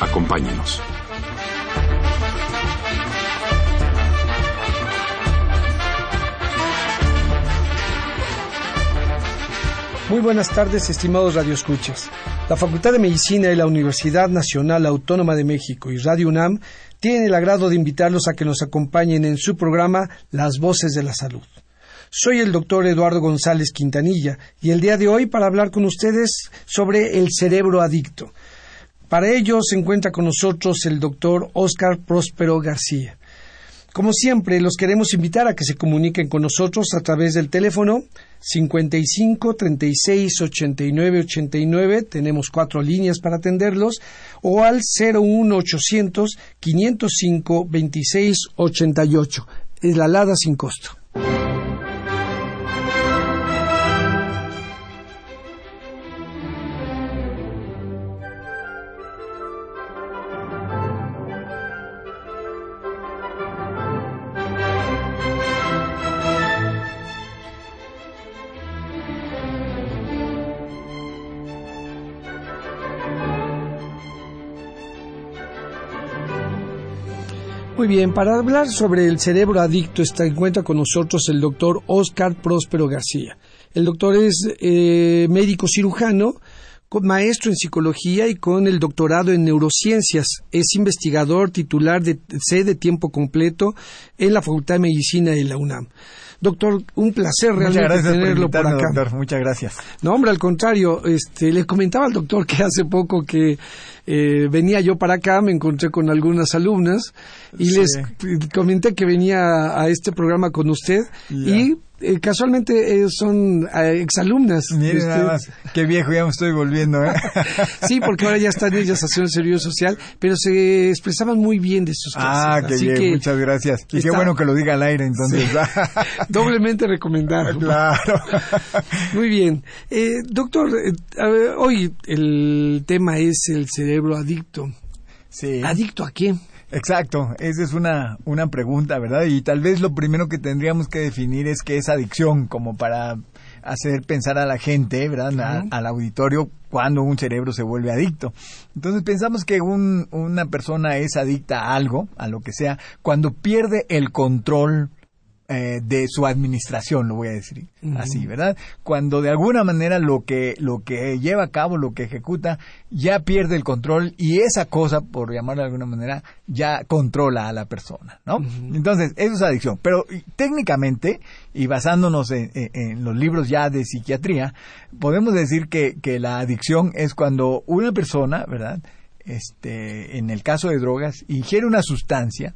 Acompáñenos. Muy buenas tardes, estimados radioescuchas. La Facultad de Medicina de la Universidad Nacional Autónoma de México y Radio UNAM tienen el agrado de invitarlos a que nos acompañen en su programa Las Voces de la Salud. Soy el doctor Eduardo González Quintanilla y el día de hoy para hablar con ustedes sobre el cerebro adicto. Para ello se encuentra con nosotros el doctor Oscar Próspero García. Como siempre, los queremos invitar a que se comuniquen con nosotros a través del teléfono 55 36 89 89, tenemos cuatro líneas para atenderlos, o al 01 800 505 26 88, es la alada sin costo. Muy bien, para hablar sobre el cerebro adicto está en cuenta con nosotros el doctor Oscar Próspero García. El doctor es eh, médico cirujano, maestro en psicología y con el doctorado en neurociencias. Es investigador titular de C de tiempo completo en la Facultad de Medicina de la UNAM. Doctor, un placer realmente tenerlo por, acá. Doctor. Muchas gracias. No, hombre, al contrario, este, le comentaba al doctor que hace poco que eh, venía yo para acá, me encontré con algunas alumnas y les comenté que venía a este programa con usted y eh, casualmente eh, son eh, exalumnas. Mire nada más, qué viejo ya me estoy volviendo. ¿eh? sí, porque ahora ya están ellas haciendo el servicio social, pero se expresaban muy bien de sus clases. Ah, qué bien, muchas gracias. Y qué bueno que lo diga al aire entonces. Doblemente recomendado. Claro. muy bien. doctor, hoy el tema es el cerebro adicto. Sí. ¿Adicto a qué? Exacto, esa es una, una pregunta, ¿verdad? Y tal vez lo primero que tendríamos que definir es qué es adicción, como para hacer pensar a la gente, ¿verdad? al auditorio cuando un cerebro se vuelve adicto. Entonces pensamos que un, una persona es adicta a algo, a lo que sea, cuando pierde el control eh, de su administración, lo voy a decir así, ¿verdad? Cuando de alguna manera lo que, lo que lleva a cabo, lo que ejecuta, ya pierde el control y esa cosa, por llamarlo de alguna manera, ya controla a la persona, ¿no? Entonces, eso es adicción. Pero técnicamente, y basándonos en, en, los libros ya de psiquiatría, podemos decir que, que la adicción es cuando una persona, ¿verdad? Este, en el caso de drogas, ingiere una sustancia,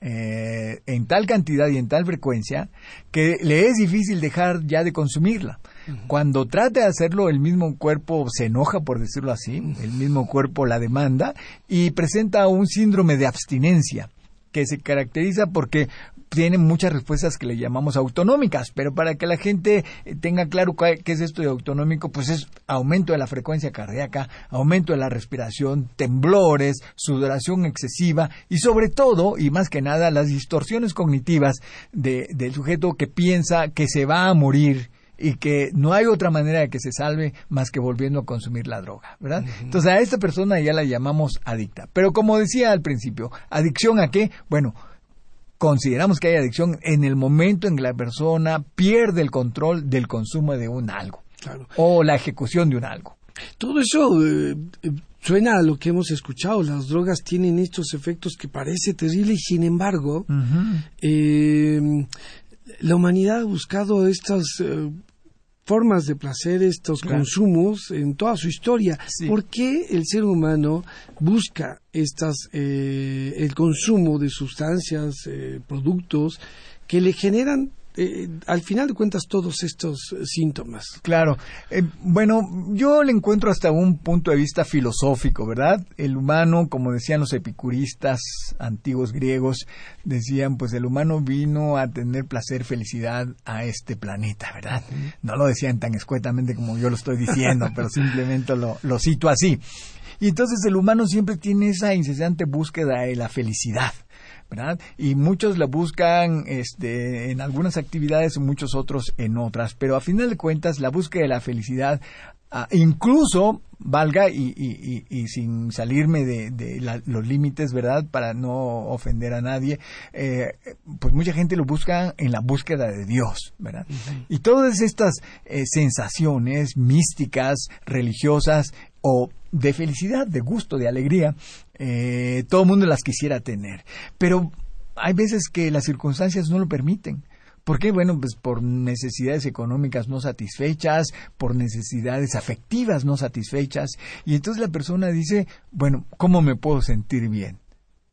eh, en tal cantidad y en tal frecuencia que le es difícil dejar ya de consumirla. Cuando trata de hacerlo, el mismo cuerpo se enoja, por decirlo así, el mismo cuerpo la demanda y presenta un síndrome de abstinencia que se caracteriza porque tienen muchas respuestas que le llamamos autonómicas, pero para que la gente eh, tenga claro qué es esto de autonómico, pues es aumento de la frecuencia cardíaca, aumento de la respiración, temblores, sudoración excesiva y sobre todo, y más que nada, las distorsiones cognitivas del sujeto que piensa que se va a morir y que no hay otra manera de que se salve más que volviendo a consumir la droga, ¿verdad? Entonces a esta persona ya la llamamos adicta. Pero como decía al principio, ¿adicción a qué? Bueno, consideramos que hay adicción en el momento en que la persona pierde el control del consumo de un algo o la ejecución de un algo. Todo eso eh, eh, suena a lo que hemos escuchado. Las drogas tienen estos efectos que parece terrible y sin embargo eh, la humanidad ha buscado estas formas de placer, estos consumos en toda su historia. ¿Por qué el ser humano busca estas, eh, el consumo de sustancias, eh, productos que le generan eh, al final de cuentas todos estos síntomas? Claro. Eh, bueno, yo le encuentro hasta un punto de vista filosófico, ¿verdad? El humano, como decían los epicuristas antiguos griegos, decían, pues el humano vino a tener placer, felicidad a este planeta, ¿verdad? No lo decían tan escuetamente como yo lo estoy diciendo, pero simplemente lo, lo cito así. Y entonces el humano siempre tiene esa incesante búsqueda de la felicidad. ¿Verdad? Y muchos la buscan este, en algunas actividades, muchos otros en otras, pero a final de cuentas la búsqueda de la felicidad Ah, incluso valga y, y, y, sin salirme de, los límites, ¿verdad? Para no ofender a nadie, eh, pues mucha gente lo busca en la búsqueda de Dios, ¿verdad? Y todas estas eh, sensaciones místicas, religiosas o de felicidad, de gusto, de alegría, eh, todo el mundo las quisiera tener. Pero hay veces que las circunstancias no lo permiten. ¿Por qué? Bueno, pues por necesidades económicas no satisfechas, por necesidades afectivas no satisfechas. Y entonces la persona dice, bueno, ¿cómo me puedo sentir bien?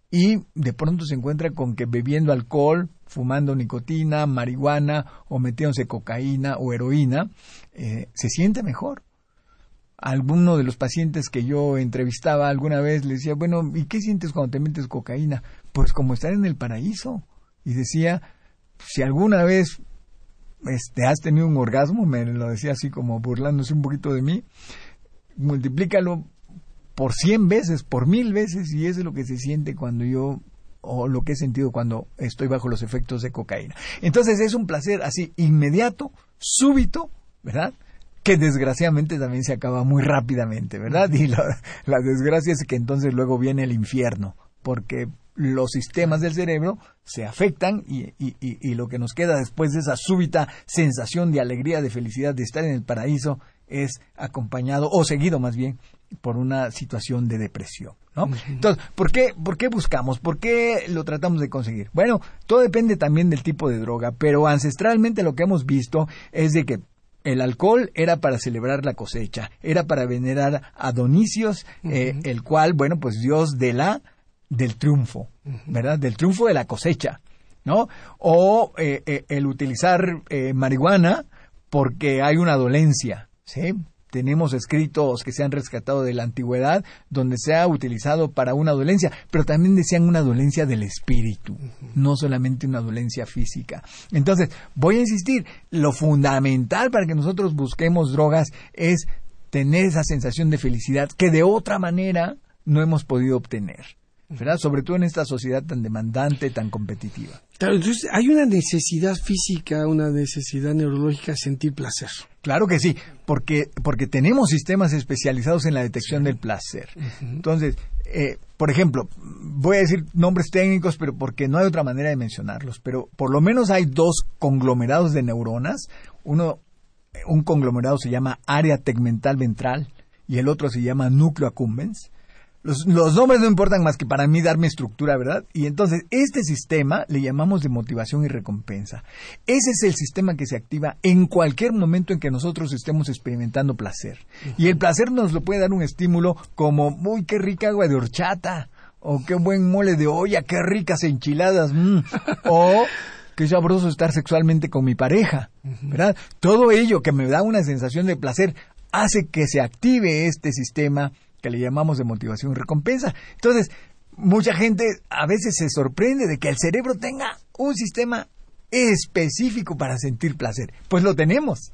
Y de pronto se encuentra con que bebiendo alcohol, fumando nicotina, marihuana o metiéndose cocaína o heroína, eh, se siente mejor. Alguno de los pacientes que yo entrevistaba alguna vez le decía, bueno, ¿y qué sientes cuando te metes cocaína? Pues como estar en el paraíso. Y decía, si alguna vez este, has tenido un orgasmo, me lo decía así como burlándose un poquito de mí, multiplícalo por cien veces, por mil veces, y eso es lo que se siente cuando yo, o lo que he sentido cuando estoy bajo los efectos de cocaína. Entonces es un placer así inmediato, súbito, ¿verdad? Que desgraciadamente también se acaba muy rápidamente, ¿verdad? Y la, la, desgracia es que entonces luego viene el infierno, porque los sistemas del cerebro se afectan y, y, lo que nos queda después de esa súbita sensación de alegría, de felicidad, de estar en el paraíso, es acompañado, o seguido más bien, por una situación de depresión. ¿no? Entonces, ¿por qué, ¿por qué buscamos? ¿Por qué lo tratamos de conseguir? Bueno, todo depende también del tipo de droga, pero ancestralmente lo que hemos visto es de que el alcohol era para celebrar la cosecha, era para venerar a Donicios, eh, el cual, bueno, pues Dios de la del triunfo, ¿verdad? Del triunfo de la cosecha, ¿no? O eh, eh, el utilizar eh, marihuana porque hay una dolencia, ¿sí? Tenemos escritos que se han rescatado de la antigüedad donde se ha utilizado para una dolencia, pero también decían una dolencia del espíritu, no solamente una dolencia física. Entonces, voy a insistir, lo fundamental para que nosotros busquemos drogas es tener esa sensación de felicidad que de otra manera no hemos podido obtener. ¿Verdad? Sobre todo en esta sociedad tan demandante, tan competitiva. Claro, entonces hay una necesidad física, una necesidad neurológica de sentir placer. Claro que sí, porque, porque tenemos sistemas especializados en la detección del placer. Entonces, eh, por ejemplo, voy a decir nombres técnicos, pero porque no hay otra manera de mencionarlos, pero por lo menos hay dos conglomerados de neuronas. Uno, un conglomerado se llama área tegmental ventral y el otro se llama núcleo accumbens los, nombres no importan más que para mí darme estructura, ¿verdad? Y entonces, este sistema le llamamos de motivación y recompensa. Ese es el sistema que se activa en cualquier momento en que nosotros estemos experimentando placer. Y el placer nos lo puede dar un estímulo como, uy, qué rica agua de horchata, o qué buen mole de olla, qué ricas enchiladas, mm. o qué sabroso estar sexualmente con mi pareja, ¿verdad? Todo ello que me da una sensación de placer hace que se active este sistema que le llamamos de motivación y recompensa. Entonces, mucha gente a veces se sorprende de que el cerebro tenga un sistema específico para sentir placer. Pues lo tenemos.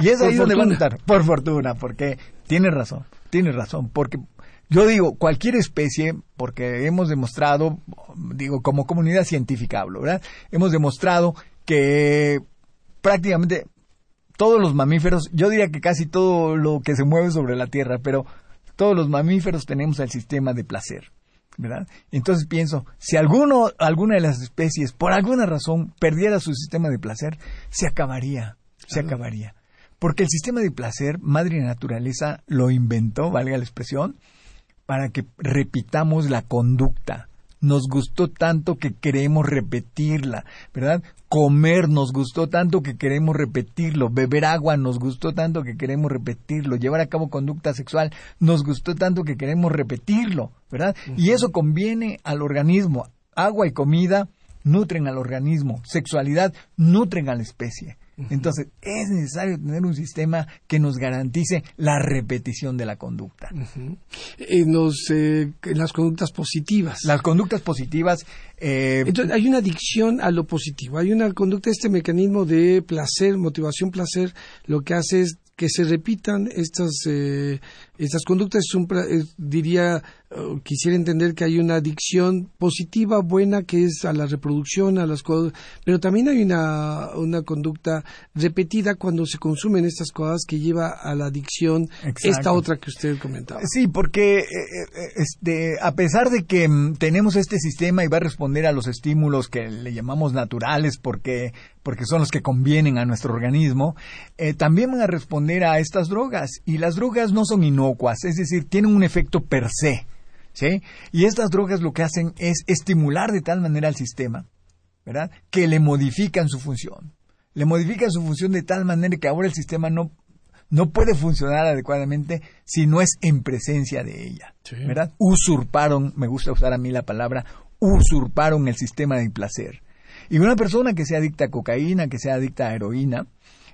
Y es ahí donde van a estar. Por fortuna, porque tiene razón, tiene razón, porque yo digo, cualquier especie, porque hemos demostrado, digo, como comunidad científica hablo, ¿verdad? Hemos demostrado que prácticamente todos los mamíferos, yo diría que casi todo lo que se mueve sobre la Tierra, pero todos los mamíferos tenemos el sistema de placer. ¿verdad? Entonces pienso, si alguno, alguna de las especies, por alguna razón, perdiera su sistema de placer, se acabaría, se acabaría. Porque el sistema de placer, madre naturaleza lo inventó, valga la expresión, para que repitamos la conducta, nos gustó tanto que queremos repetirla, ¿verdad? Comer nos gustó tanto que queremos repetirlo, beber agua nos gustó tanto que queremos repetirlo, llevar a cabo conducta sexual nos gustó tanto que queremos repetirlo, ¿verdad? Y eso conviene al organismo. Agua y comida nutren al organismo, sexualidad nutren a la especie. Entonces, es necesario tener un sistema que nos garantice la repetición de la conducta. en, eh, las conductas positivas. Las conductas positivas. Eh, Entonces, hay una adicción a lo positivo. Hay una conducta, este mecanismo de placer, motivación, placer, lo que hace es que se repitan estas, eh, estas conductas. diría, quisiera entender que hay una adicción positiva, buena, que es a la reproducción, a las cosas, pero también hay una, una conducta repetida cuando se consumen estas cosas que lleva a la adicción, esta otra que usted comentaba. Sí, porque eh, eh, este, a pesar de que mm, tenemos este sistema y va a responder a los estímulos que le llamamos naturales, porque porque son los que convienen a nuestro organismo, eh, también van a responder a estas drogas. Y las drogas no son inocuas, es decir, tienen un efecto per se. ¿sí? Y estas drogas lo que hacen es estimular de tal manera al sistema, ¿verdad? Que le modifican su función. Le modifican su función de tal manera que ahora el sistema no, no puede funcionar adecuadamente si no es en presencia de ella, ¿verdad? Usurparon, me gusta usar a mí la palabra, usurparon el sistema de placer. Y una persona que sea adicta a cocaína, que sea adicta a heroína,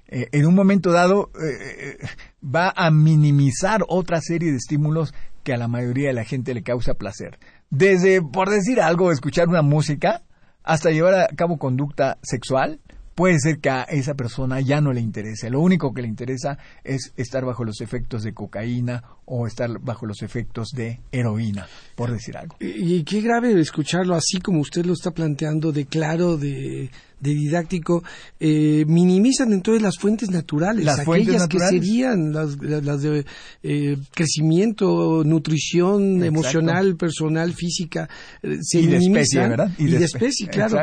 eh, en un momento dado eh, eh, va a minimizar otra serie de estímulos que a la mayoría de la gente le causa placer. Desde, por decir algo, escuchar una música, hasta llevar a cabo conducta sexual, puede ser que a esa persona ya no le interese. Lo único que le interesa es estar bajo los efectos de cocaína o estar bajo los efectos de heroína, por decir algo. Y, qué grave escucharlo así como usted lo está planteando, de claro, de, didáctico, eh, minimizan entonces las fuentes naturales, las aquellas que serían las, de eh, crecimiento, nutrición emocional, personal, física, eh, se y minimizan. De especie, ¿verdad? Y, de, especie, claro.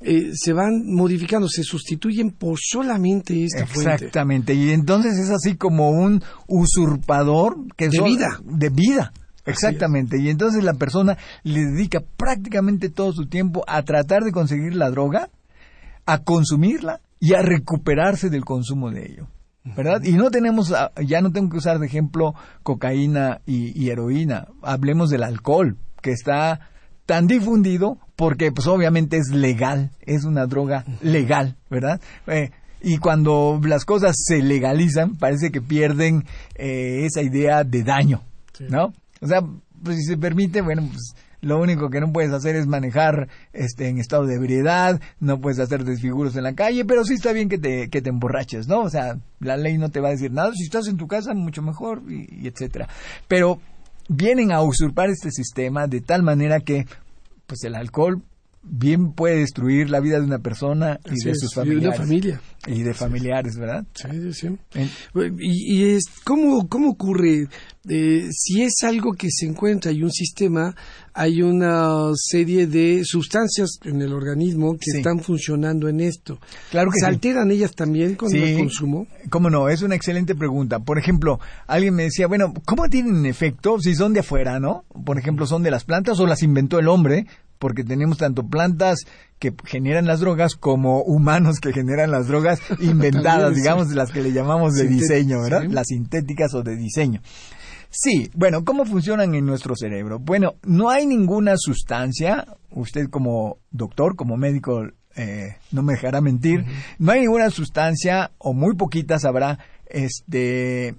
se van modificando, se sustituyen por solamente esta fuente. Exactamente, y entonces es así como un usurpador que de vida. De vida. Exactamente. Y entonces la persona le dedica prácticamente todo su tiempo a tratar de conseguir la droga, a consumirla y a recuperarse del consumo de ello. ¿Verdad? Y no tenemos, ah, ya no tengo que usar de ejemplo cocaína y, heroína. Hablemos del alcohol, que está tan difundido porque pues obviamente es legal, es una droga legal, ¿verdad? Eh, y cuando las cosas se legalizan, parece que pierden eh, esa idea de daño, ¿no? O sea, pues si se permite, bueno, pues lo único que no puedes hacer es manejar este en estado de ebriedad, no puedes hacer desfiguros en la calle, pero sí está bien que te, que te emborraches, ¿no? O sea, la ley no te va a decir nada, si estás en tu casa, mucho mejor, y, y etcétera. Pero vienen a usurpar este sistema de tal manera que pues el alcohol bien puede destruir la vida de una persona y de sus familiares. Y de familia. Y de familiares, ¿verdad? Sí, sí. Y, es, ¿cómo, ¿cómo ocurre? Eh, si es algo que se encuentra y un sistema, hay una serie de sustancias en el organismo que están funcionando en esto. Claro que ¿Se alteran ellas también con el consumo? ¿Cómo no? Es una excelente pregunta. Por ejemplo, alguien me decía, bueno, ¿cómo tienen efecto si son de afuera, no? Por ejemplo, ¿son de las plantas o las inventó el hombre? Porque tenemos tanto plantas que generan las drogas como humanos que generan las drogas inventadas, digamos, las que le llamamos de diseño, ¿verdad? Las sintéticas o de diseño. Sí, bueno, ¿cómo funcionan en nuestro cerebro? Bueno, no hay ninguna sustancia, usted como doctor, como médico, eh, no me dejará mentir, no hay ninguna sustancia, o muy poquitas habrá, este...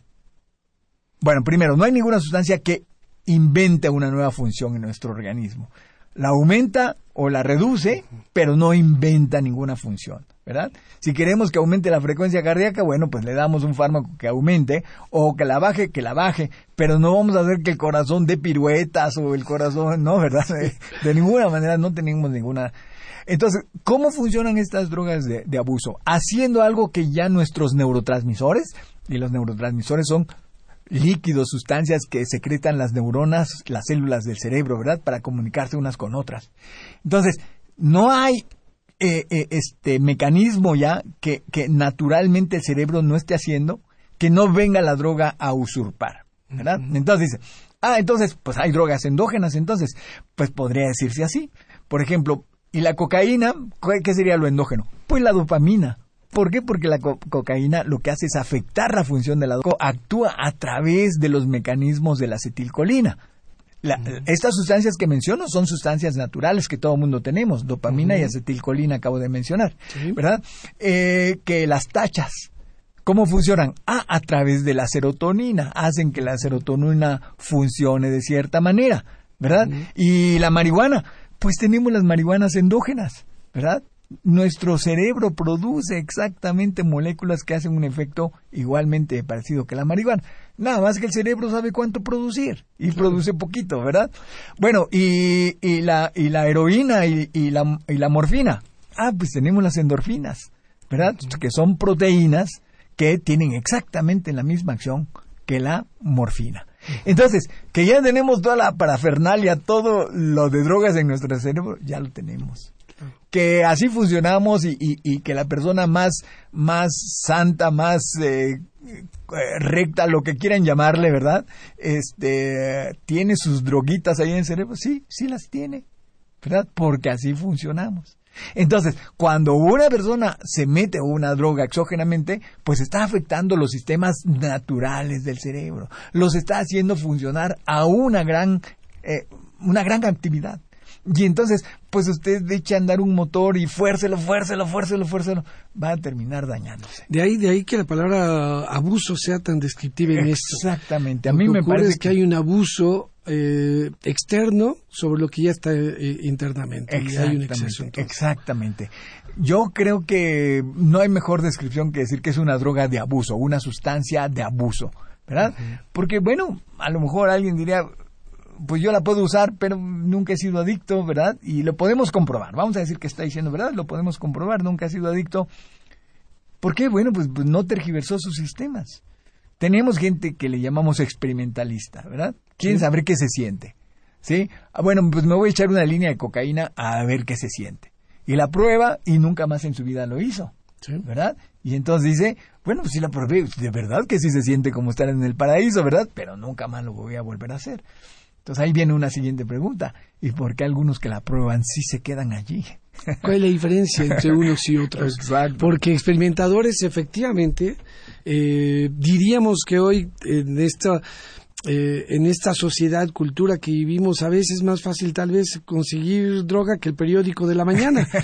Bueno, primero, no hay ninguna sustancia que invente una nueva función en nuestro organismo la aumenta o la reduce, pero no inventa ninguna función, ¿verdad? Si queremos que aumente la frecuencia cardíaca, bueno, pues le damos un fármaco que aumente, o que la baje, que la baje, pero no vamos a hacer que el corazón dé piruetas o el corazón, no, ¿verdad? De, ninguna manera no tenemos ninguna... Entonces, ¿cómo funcionan estas drogas de, de abuso? Haciendo algo que ya nuestros neurotransmisores, y los neurotransmisores son líquidos, sustancias que secretan las neuronas, las células del cerebro, ¿verdad? Para comunicarse unas con otras. Entonces, no hay eh, eh, este mecanismo ya que, que naturalmente el cerebro no esté haciendo que no venga la droga a usurpar, ¿verdad? Entonces dice, ah, entonces, pues hay drogas endógenas, entonces, pues podría decirse así. Por ejemplo, ¿y la cocaína? ¿Qué sería lo endógeno? Pues la dopamina. ¿Por qué? Porque la cocaína lo que hace es afectar la función de la dopamina, actúa a través de los mecanismos de la acetilcolina. estas sustancias que menciono son sustancias naturales que todo mundo tenemos, dopamina y acetilcolina acabo de mencionar, ¿verdad? Eh, que las tachas, ¿cómo funcionan? Ah, a través de la serotonina, hacen que la serotonina funcione de cierta manera, ¿verdad? Y la marihuana, pues tenemos las marihuanas endógenas, ¿verdad? Nuestro cerebro produce exactamente moléculas que hacen un efecto igualmente parecido que la marihuana. Nada más que el cerebro sabe cuánto producir y produce poquito, ¿verdad? Bueno, y, y, la, y la heroína y, y, la, y la morfina. Ah, pues tenemos las endorfinas, ¿verdad? Que son proteínas que tienen exactamente la misma acción que la morfina. Entonces, que ya tenemos toda la parafernalia, todo lo de drogas en nuestro cerebro, ya lo tenemos que así funcionamos y, que la persona más, más santa, más eh, eh, recta, lo que quieran llamarle, ¿verdad? Este, tiene sus droguitas ahí en el cerebro. Sí, sí las tiene, ¿verdad? Porque así funcionamos. Entonces, cuando una persona se mete una droga exógenamente, pues está afectando los sistemas naturales del cerebro, los está haciendo funcionar a una gran, eh, una gran actividad. Y entonces, pues usted echa a andar un motor y fuércelo, fuércelo, fuércelo, fuércelo, va a terminar dañándose. De ahí, de ahí que la palabra abuso sea tan descriptiva en esto. Exactamente. A mí me parece que... hay un abuso eh, externo sobre lo que ya está eh, internamente. Exactamente, exactamente. Yo creo que no hay mejor descripción que decir que es una droga de abuso, una sustancia de abuso, ¿verdad? Porque, bueno, a lo mejor alguien diría, pues yo la puedo usar, pero nunca he sido adicto, ¿verdad? Y lo podemos comprobar. Vamos a decir que está diciendo, ¿verdad? Lo podemos comprobar, nunca ha sido adicto. ¿Por qué? Bueno, pues, pues, no tergiversó sus sistemas. Tenemos gente que le llamamos experimentalista, ¿verdad? Quieren saber qué se siente. ¿Sí? Ah, bueno, pues me voy a echar una línea de cocaína a ver qué se siente. Y la prueba y nunca más en su vida lo hizo. ¿Verdad? Y entonces dice, bueno, pues sí la probé, de verdad que sí se siente como estar en el paraíso, ¿verdad? Pero nunca más lo voy a volver a hacer. Entonces ahí viene una siguiente pregunta. ¿Y por qué algunos que la prueban sí se quedan allí? ¿Cuál es la diferencia entre unos y otros? Porque experimentadores, efectivamente, eh, diríamos que hoy en esta eh, en esta sociedad, cultura que vivimos, a veces es más fácil tal vez conseguir droga que el periódico de la mañana.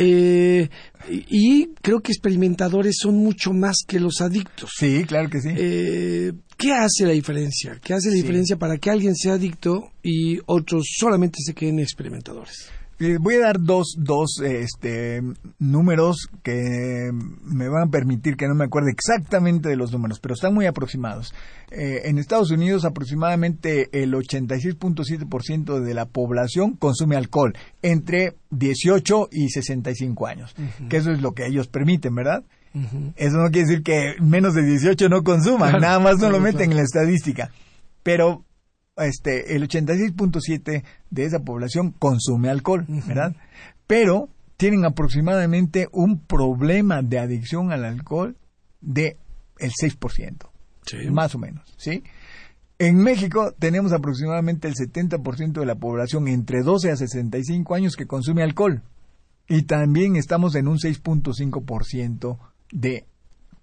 Eh, y creo que experimentadores son mucho más que los adictos. Sí, claro que sí. Eh, ¿Qué hace la diferencia? ¿Qué hace la diferencia para que alguien sea adicto y otros solamente se queden experimentadores? Eh, voy a dar dos, dos este, números que me van a permitir que no me acuerde exactamente de los números, pero están muy aproximados. Eh, en Estados Unidos aproximadamente el 86.7% de la población consume alcohol entre 18 y 65 años, que eso es lo que ellos permiten, ¿verdad? Eso no quiere decir que menos de 18 no consuman, nada más no lo meten en la estadística. Pero este, el 86.7 de esa población consume alcohol, ¿verdad? Pero tienen aproximadamente un problema de adicción al alcohol de el 6%, más o menos, ¿sí? En México tenemos aproximadamente el 70% de la población entre 12 a 65 años que consume alcohol. Y también estamos en un 6.5% de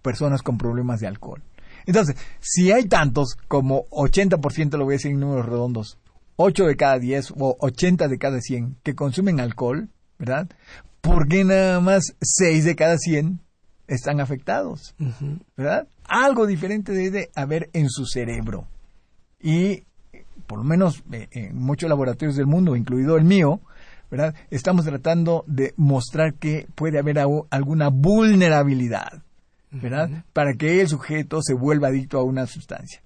personas con problemas de alcohol. Entonces, si hay tantos como 80%, lo voy a decir en números redondos, 8 de cada 10 o 80 de cada 100 que consumen alcohol, ¿verdad? ¿Por qué nada más 6 de cada 100 están afectados? ¿Verdad? Algo diferente debe haber en su cerebro. Y por lo menos eh, en muchos laboratorios del mundo, incluido el mío, ¿verdad? Estamos tratando de mostrar que puede haber alguna vulnerabilidad ¿verdad? Para que el sujeto se vuelva adicto a una sustancia.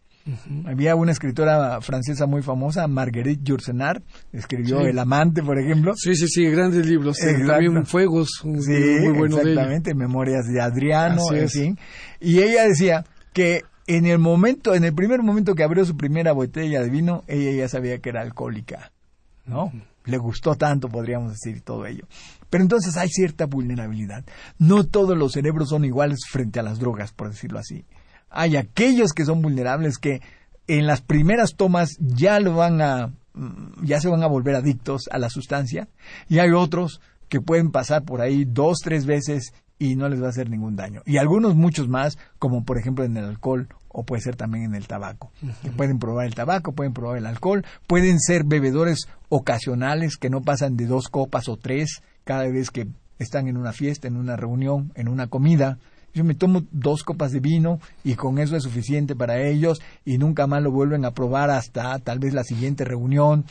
Había una escritora francesa muy famosa, Marguerite Yourcenar, escribió El amante, por ejemplo. Sí, sí, sí, grandes libros. También Fuegos, sí, muy bueno exactamente, Memorias de Adriano, en fin. Y ella decía que en el momento, en el primer momento que abrió su primera botella de vino, ella ya sabía que era alcohólica, ¿no? Le gustó tanto, podríamos decir, todo ello. Pero entonces hay cierta vulnerabilidad. No todos los cerebros son iguales frente a las drogas, por decirlo así. Hay aquellos que son vulnerables que en las primeras tomas ya lo van a mm, ya se van a volver adictos a la sustancia y hay otros que pueden pasar por ahí dos, tres veces y no les va a hacer ningún daño. Y algunos muchos más, como por ejemplo en el alcohol o puede ser también en el tabaco. Pueden probar el tabaco, pueden probar el alcohol, pueden ser bebedores ocasionales que no pasan de dos copas o tres cada vez que están en una fiesta, en una reunión, en una comida. Yo me tomo dos copas de vino y con eso es suficiente para ellos y nunca más lo vuelven a probar hasta tal vez la siguiente reunión,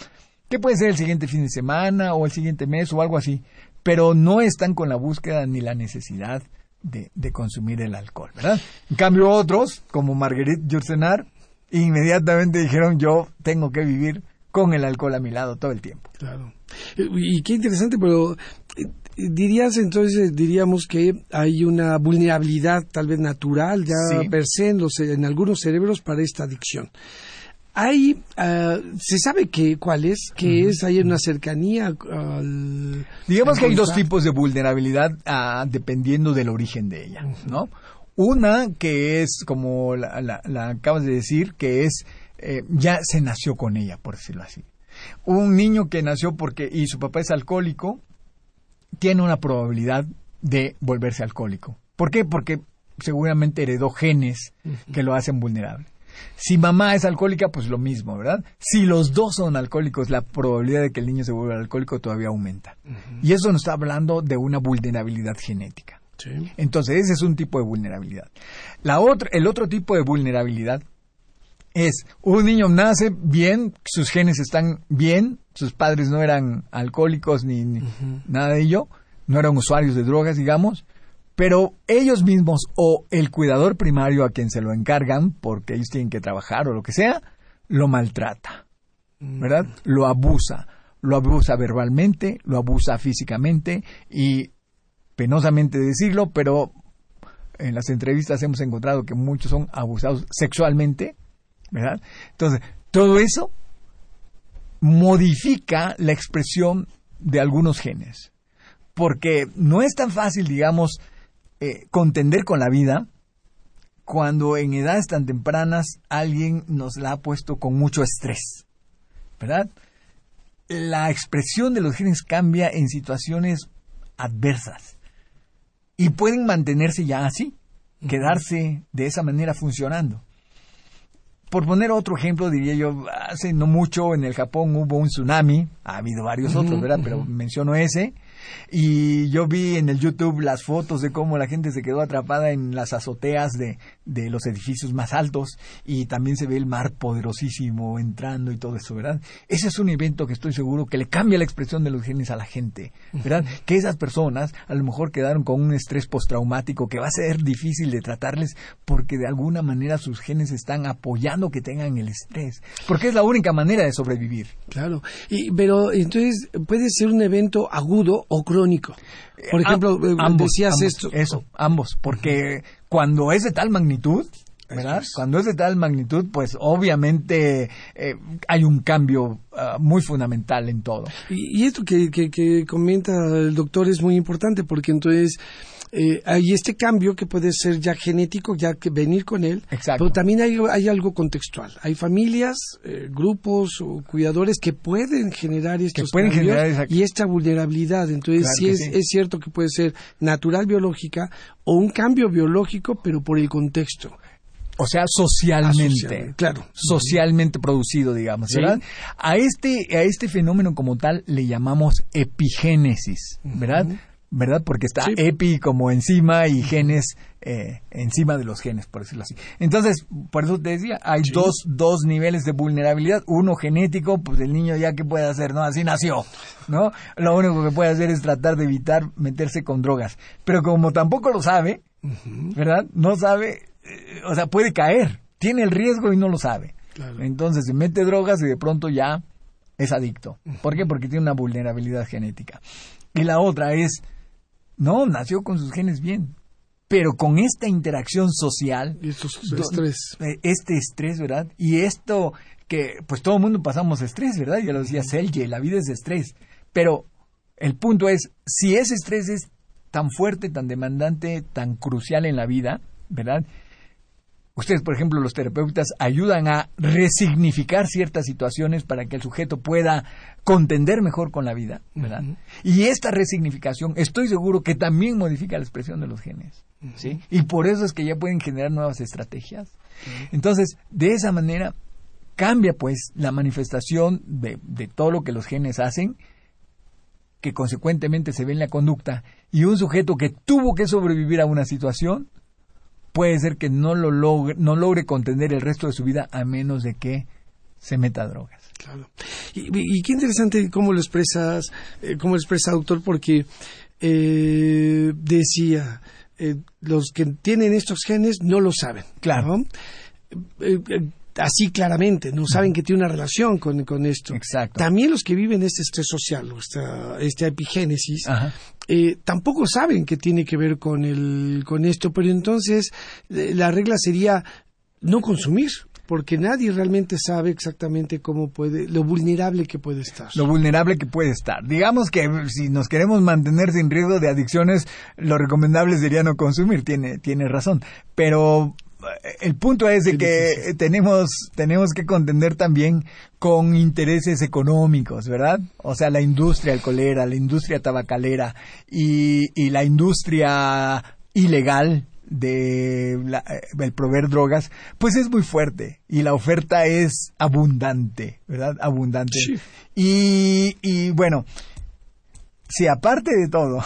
que puede ser el siguiente fin de semana o el siguiente mes o algo así, pero no están con la búsqueda ni la necesidad de, de consumir el alcohol, ¿verdad? En cambio otros, como Marguerite Yourcenar, inmediatamente dijeron yo tengo que vivir con el alcohol a mi lado todo el tiempo. Claro. Y qué interesante, pero dirías entonces, diríamos que hay una vulnerabilidad tal vez natural ya per se en, los, en algunos cerebros para esta adicción. Hay, ah, se sabe que cuál es, que es, hay una cercanía al... Digamos que hay dos tipos de vulnerabilidad ah, dependiendo del origen de ella, ¿no? Una que es, como la, acabas de decir, que es, eh, ya se nació con ella, por decirlo así. Un niño que nació porque, y su papá es alcohólico, tiene una probabilidad de volverse alcohólico. ¿Por qué? Porque seguramente heredó genes que lo hacen vulnerable. Si mamá es alcohólica, pues lo mismo, ¿verdad? Si los dos son alcohólicos, la probabilidad de que el niño se vuelva alcohólico todavía aumenta. Y eso nos está hablando de una vulnerabilidad genética. Entonces, ese es un tipo de vulnerabilidad. La otra, el otro tipo de vulnerabilidad es un niño nace bien, sus genes están bien, sus padres no eran alcohólicos ni, nada de ello, no eran usuarios de drogas, digamos, pero ellos mismos o el cuidador primario a quien se lo encargan, porque ellos tienen que trabajar o lo que sea, lo maltrata, ¿verdad? Mm. Lo abusa, lo abusa verbalmente, lo abusa físicamente y penosamente decirlo, pero en las entrevistas hemos encontrado que muchos son abusados sexualmente, ¿verdad? Entonces, todo eso modifica la expresión de algunos genes. Porque no es tan fácil, digamos, eh, contender con la vida cuando en edades tan tempranas alguien nos la ha puesto con mucho estrés. ¿Verdad? La expresión de los genes cambia en situaciones adversas y pueden mantenerse ya así, quedarse de esa manera funcionando. Por poner otro ejemplo, diría yo, hace no mucho en el Japón hubo un tsunami, ha habido varios otros, ¿verdad? Pero menciono ese, y yo vi en el YouTube las fotos de cómo la gente se quedó atrapada en las azoteas de, de los edificios más altos y también se ve el mar poderosísimo entrando y todo eso, ¿verdad? Ese es un evento que estoy seguro que le cambia la expresión de los genes a la gente, ¿verdad? Que esas personas a lo mejor quedaron con un estrés postraumático que va a ser difícil de tratarles porque de alguna manera sus genes están apoyando que tengan el estrés, porque es la única manera de sobrevivir. Claro, y, pero entonces puede ser un evento agudo o crónico. Por ejemplo, eh, ambos, decías esto. Eso, ambos, porque cuando es de tal magnitud, ¿verdad? Cuando es de tal magnitud, pues obviamente eh, hay un cambio ah, muy fundamental en todo. Y, esto que, que, comenta el doctor es muy importante porque entonces eh, hay este cambio que puede ser ya genético, ya que venir con él, pero también hay, hay algo contextual. Hay familias, eh, grupos o cuidadores que pueden generar estos pueden cambios y esta vulnerabilidad. Entonces sí, es, es cierto que puede ser natural biológica o un cambio biológico, pero por el contexto. O sea, socialmente. claro. Socialmente producido, digamos, ¿verdad? A este, a este fenómeno como tal le llamamos epigénesis, ¿verdad? ¿verdad? Porque está epi como encima y genes eh, encima de los genes, por decirlo así. Entonces, por eso te decía, hay dos, dos niveles de vulnerabilidad. Uno genético, pues el niño ya que puede hacer, ¿no? Así nació, ¿no? Lo único que puede hacer es tratar de evitar meterse con drogas. Pero como tampoco lo sabe, ¿verdad? No sabe, eh, o sea, puede caer. Tiene el riesgo y no lo sabe. Entonces se mete drogas y de pronto ya es adicto. ¿Por qué? Porque tiene una vulnerabilidad genética. Y la otra es no, nació con sus genes bien. Pero con esta interacción social. Y estrés. Eh, este estrés, ¿verdad? Y esto que, pues todo el mundo pasamos estrés, ¿verdad? Ya lo decía Selye, la vida es estrés. Pero el punto es, si ese estrés es tan fuerte, tan demandante, tan crucial en la vida, ¿verdad? Ustedes, por ejemplo, los terapeutas ayudan a resignificar ciertas situaciones para que el sujeto pueda contender mejor con la vida, ¿verdad? Y esta resignificación, estoy seguro que también modifica la expresión de los genes, ¿sí? Y por eso es que ya pueden generar nuevas estrategias. Entonces, de esa manera cambia pues la manifestación de, de todo lo que los genes hacen que consecuentemente se ve en la conducta y un sujeto que tuvo que sobrevivir a una situación puede ser que no lo logre, no logre contener el resto de su vida a menos de que se meta a drogas. Claro. Y, qué interesante cómo lo expresas, eh, cómo lo expresa doctor, porque eh, decía, eh, los que tienen estos genes no lo saben. Claro. Así claramente, no saben que tiene una relación con, con, esto. Exacto. También los que viven este estrés social, esta, esta epigénesis, eh, tampoco saben que tiene que ver con, el, con esto, pero entonces eh, la regla sería no consumir porque nadie realmente sabe exactamente cómo puede, lo vulnerable que puede estar. Lo vulnerable que puede estar. Digamos que si nos queremos mantener sin riesgo de adicciones, lo recomendable sería no consumir, tiene, tiene razón. Pero el punto es de que tenemos, tenemos que contender también con intereses económicos, ¿verdad? O sea, la industria alcoholera, la industria tabacalera y, y la industria ilegal de la, eh, el proveer drogas, pues es muy fuerte y la oferta es abundante, ¿verdad? Abundante. Y, y bueno, si aparte de todo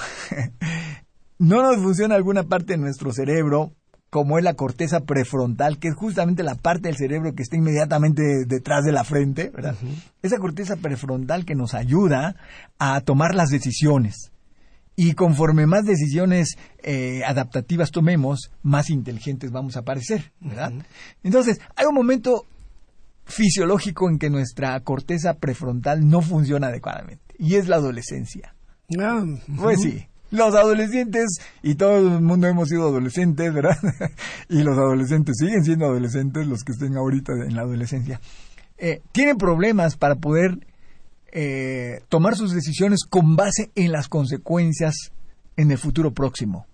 no nos funciona alguna parte de nuestro cerebro, como es la corteza prefrontal, que es justamente la parte del cerebro que está inmediatamente detrás de la frente, ¿verdad? Esa corteza prefrontal que nos ayuda a tomar las decisiones. Y conforme más decisiones eh, adaptativas tomemos, más inteligentes vamos a parecer, ¿verdad? Entonces, hay un momento fisiológico en que nuestra corteza prefrontal no funciona adecuadamente, y es la adolescencia. Ah, pues sí, los adolescentes, y todo el mundo hemos sido adolescentes, ¿verdad? y los adolescentes siguen siendo adolescentes, los que estén ahorita en la adolescencia, eh, tienen problemas para poder eh, tomar sus decisiones con base en las consecuencias en el futuro próximo,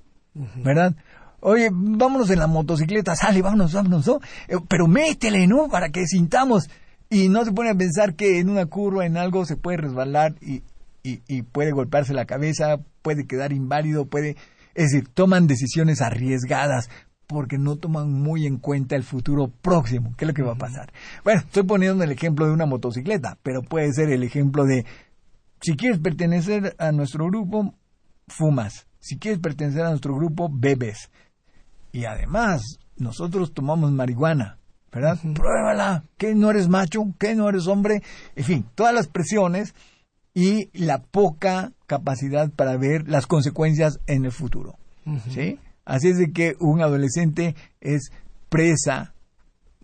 ¿verdad? Oye, vámonos en la motocicleta, sale, vámonos, vámonos, ¿no? Eh, pero métele, ¿no? Para que sintamos. Y no se pone a pensar que en una curva, en algo, se puede resbalar y, y, puede golpearse la cabeza, puede quedar inválido, puede... Es decir, toman decisiones arriesgadas porque no toman muy en cuenta el futuro próximo, qué es lo que va a pasar. Bueno, estoy poniendo el ejemplo de una motocicleta, pero puede ser el ejemplo de, si quieres pertenecer a nuestro grupo, fumas. Si quieres pertenecer a nuestro grupo, bebes. Y además, nosotros tomamos marihuana, ¿verdad? Pruébala, que no eres macho, que no eres hombre, en fin, todas las presiones y la poca capacidad para ver las consecuencias en el futuro. ¿Sí? Así es de que un adolescente es presa,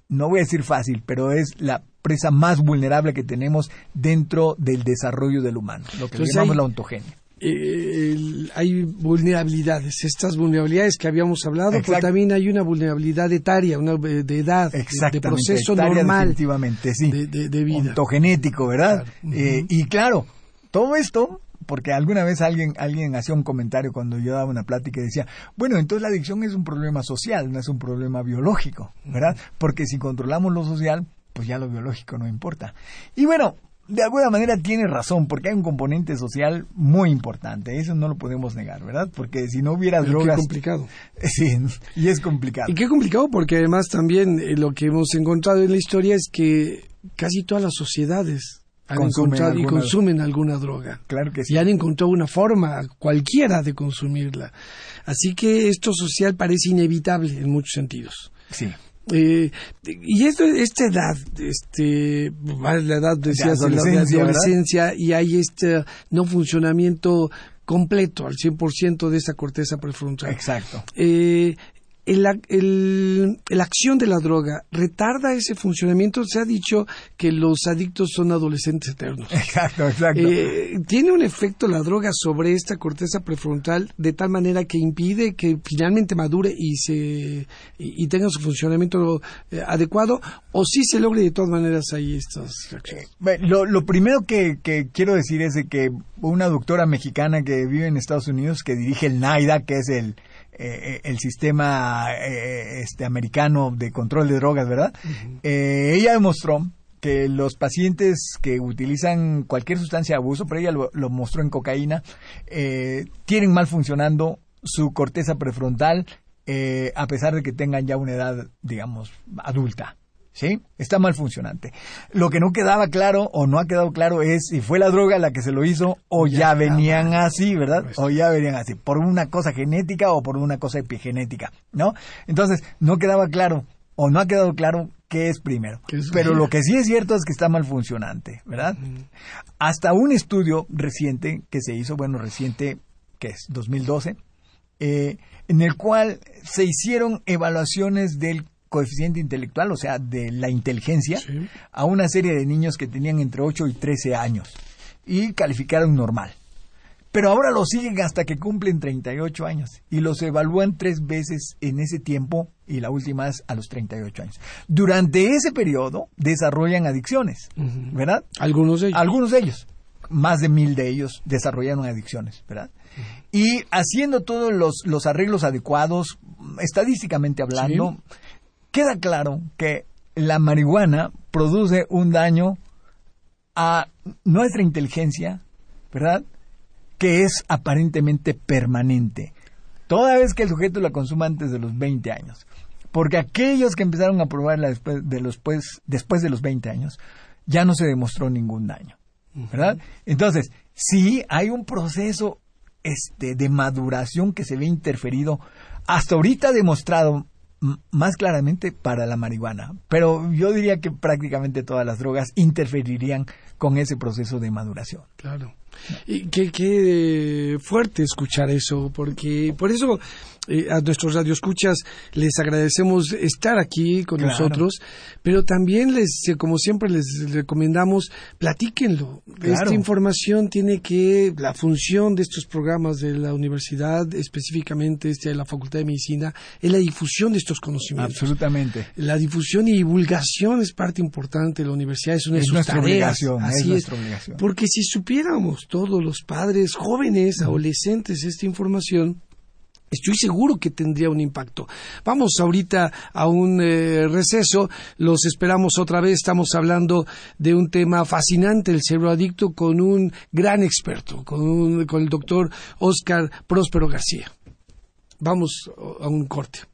no voy a decir fácil, pero es la presa más vulnerable que tenemos dentro del desarrollo del humano, lo que llamamos la ontogenia. Eh, hay vulnerabilidades, estas vulnerabilidades que habíamos hablado, pero también hay una vulnerabilidad etaria, una de edad, de proceso normal sí. de, vida. Ontogenético, ¿verdad? Eh, y claro, todo esto, porque alguna vez alguien, alguien hacía un comentario cuando yo daba una plática y decía, bueno, entonces la adicción es un problema social, no es un problema biológico, ¿verdad? Porque si controlamos lo social, pues ya lo biológico no importa. Y bueno, de alguna manera tiene razón, porque hay un componente social muy importante, eso no lo podemos negar, ¿verdad? Porque si no hubiera drogas... Qué complicado. Sí, y es complicado. Y qué complicado porque además también eh, lo que hemos encontrado en la historia es que casi todas las sociedades han encontrado y consumen alguna droga. Claro que sí. Y han encontrado una forma cualquiera de consumirla. Así que esto social parece inevitable en muchos sentidos. Sí. Eh, y esto, esta edad, este, la edad decías, de adolescencia, la adolescencia y hay este no funcionamiento completo al 100% de esa corteza prefrontal. Exacto. Eh, el, la acción de la droga retarda ese funcionamiento. Se ha dicho que los adictos son adolescentes eternos. Exacto, exacto. Eh, tiene un efecto la droga sobre esta corteza prefrontal de tal manera que impide que finalmente madure y se y, tenga su funcionamiento eh, adecuado, o si se logre de todas maneras ahí estas reacciones. Eh, lo, lo, primero que, que, quiero decir es de que una doctora mexicana que vive en Estados Unidos que dirige el NAIDA, que es el eh, el sistema este americano de control de drogas, ¿verdad? ella demostró que los pacientes que utilizan cualquier sustancia de abuso, pero ella lo, mostró en cocaína, tienen mal funcionando su corteza prefrontal a pesar de que tengan ya una edad, digamos, adulta. ¿Sí? Está mal funcionante. Lo que no quedaba claro o no ha quedado claro es si fue la droga la que se lo hizo o ya, venían así, ¿verdad? Pues o ya venían así, por una cosa genética o por una cosa epigenética, ¿no? Entonces, no quedaba claro o no ha quedado claro qué es primero. Pero lo que sí es cierto es que está mal funcionante, ¿verdad? Hasta un estudio reciente que se hizo, bueno, reciente, que es 2012, eh, en el cual se hicieron evaluaciones del coeficiente intelectual, o sea, de la inteligencia, a una serie de niños que tenían entre 8 y 13 años y calificaron normal. Pero ahora lo siguen hasta que cumplen 38 años y los evalúan tres veces en ese tiempo y la última es a los 38 años. Durante ese periodo desarrollan adicciones, ¿verdad? Algunos de ellos. Algunos de ellos. Más de mil de ellos desarrollaron adicciones, ¿verdad? Y haciendo todos los, los arreglos adecuados, estadísticamente hablando, queda claro que la marihuana produce un daño a nuestra inteligencia, ¿verdad? Que es aparentemente permanente. Toda vez que el sujeto la consuma antes de los 20 años. Porque aquellos que empezaron a probarla después de los, pues, después de los 20 años, ya no se demostró ningún daño. ¿Verdad? Entonces, sí hay un proceso este, de maduración que se ve interferido, hasta ahorita demostrado más claramente para la marihuana, pero yo diría que prácticamente todas las drogas interferirían con ese proceso de maduración. Claro. Y qué, qué fuerte escuchar eso, porque por eso eh, a nuestros radioescuchas les agradecemos estar aquí con nosotros, pero también les, eh, como siempre les recomendamos, platíquenlo. Esta información tiene que, la función de estos programas de la universidad, específicamente este de la Facultad de Medicina, es la difusión de estos conocimientos. Absolutamente. La difusión y divulgación es parte importante de la universidad, es una de sus nuestra Obligación, Así es nuestra obligación. Porque si supiéramos todos los padres, jóvenes, adolescentes, esta información, estoy seguro que tendría un impacto. Vamos ahorita a un eh, receso, los esperamos otra vez, estamos hablando de un tema fascinante, el cerebro adicto, con un gran experto, con, con el doctor Oscar Próspero García. Vamos a un corte.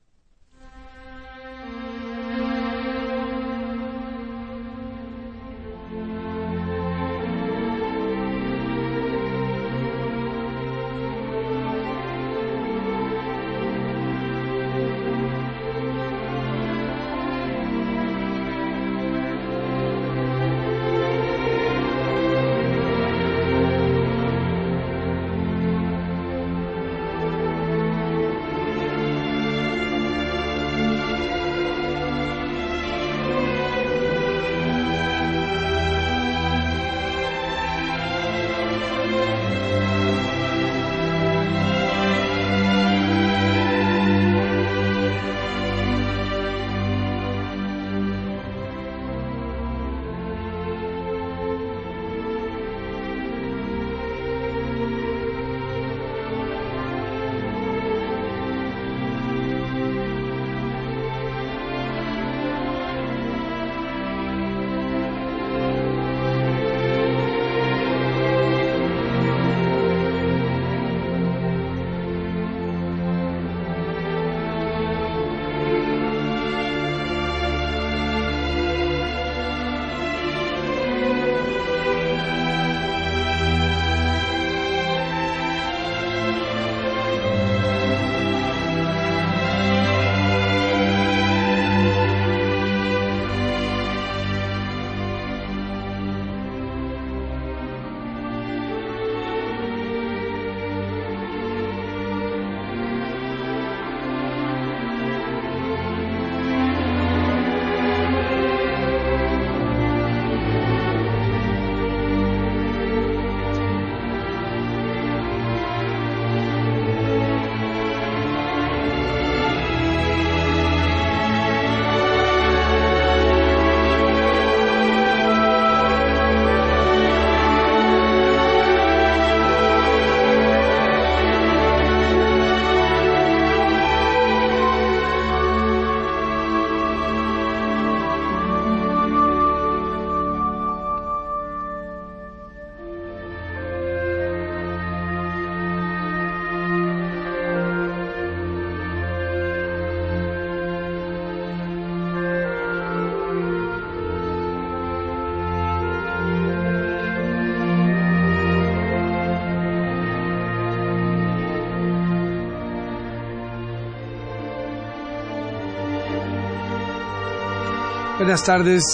Buenas tardes,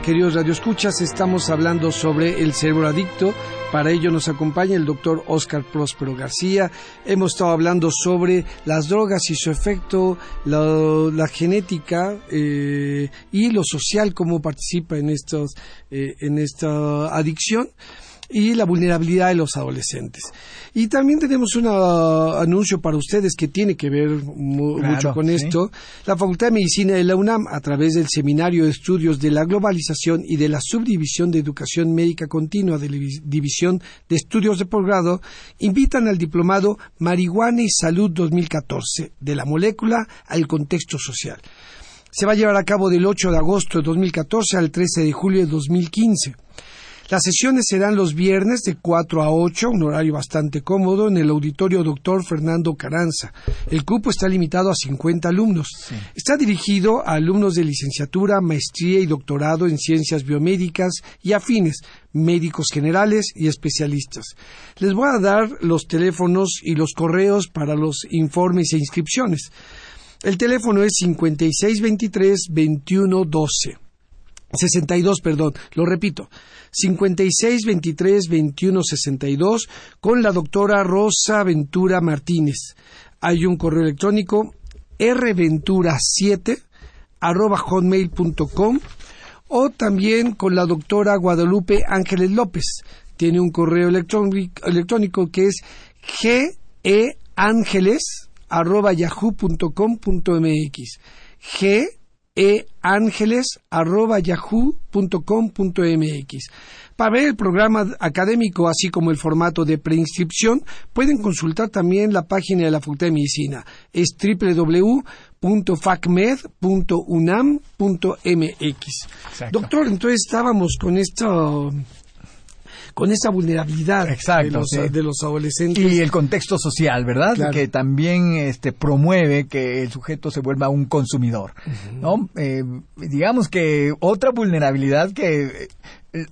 queridos radioescuchas. Estamos hablando sobre el cerebro adicto. Para ello nos acompaña el doctor Oscar Próspero García. Hemos estado hablando sobre las drogas y su efecto, la, genética eh, y lo social, cómo participa en, estos, eh, en esta adicción y la vulnerabilidad de los adolescentes. Y también tenemos un anuncio para ustedes que tiene que ver mucho con esto. La Facultad de Medicina de la UNAM, a través del Seminario de Estudios de la Globalización y de la Subdivisión de Educación Médica Continua de la División de Estudios de Posgrado, invitan al diplomado Marihuana y Salud 2014, de la molécula al contexto social. Se va a llevar a cabo del 8 de agosto de 2014 al 13 de julio de 2015. Las sesiones serán los viernes de 4 a 8, un horario bastante cómodo, en el auditorio Doctor Fernando Caranza. El cupo está limitado a 50 alumnos. Está dirigido a alumnos de licenciatura, maestría y doctorado en ciencias biomédicas y afines, médicos generales y especialistas. Les voy a dar los teléfonos y los correos para los informes e inscripciones. El teléfono es 5623-2112. 62, perdón, lo repito, 56 23 21 62 con la doctora Rosa Ventura Martínez. Hay un correo electrónico rventura7 arroba hotmail.com o también con la doctora Guadalupe Ángeles López. Tiene un correo electrónico, que es geángeles arroba yahoo.com.mx g eangeles.yahoo.com.mx. Para ver el programa académico, así como el formato de preinscripción, pueden consultar también la página de la Facultad de Medicina. Es www.facmed.unam.mx. Doctor, entonces estábamos con esto con esa vulnerabilidad de, los, adolescentes. Y el contexto social, ¿verdad? Que también este, promueve que el sujeto se vuelva un consumidor, ¿no? Eh, digamos que otra vulnerabilidad que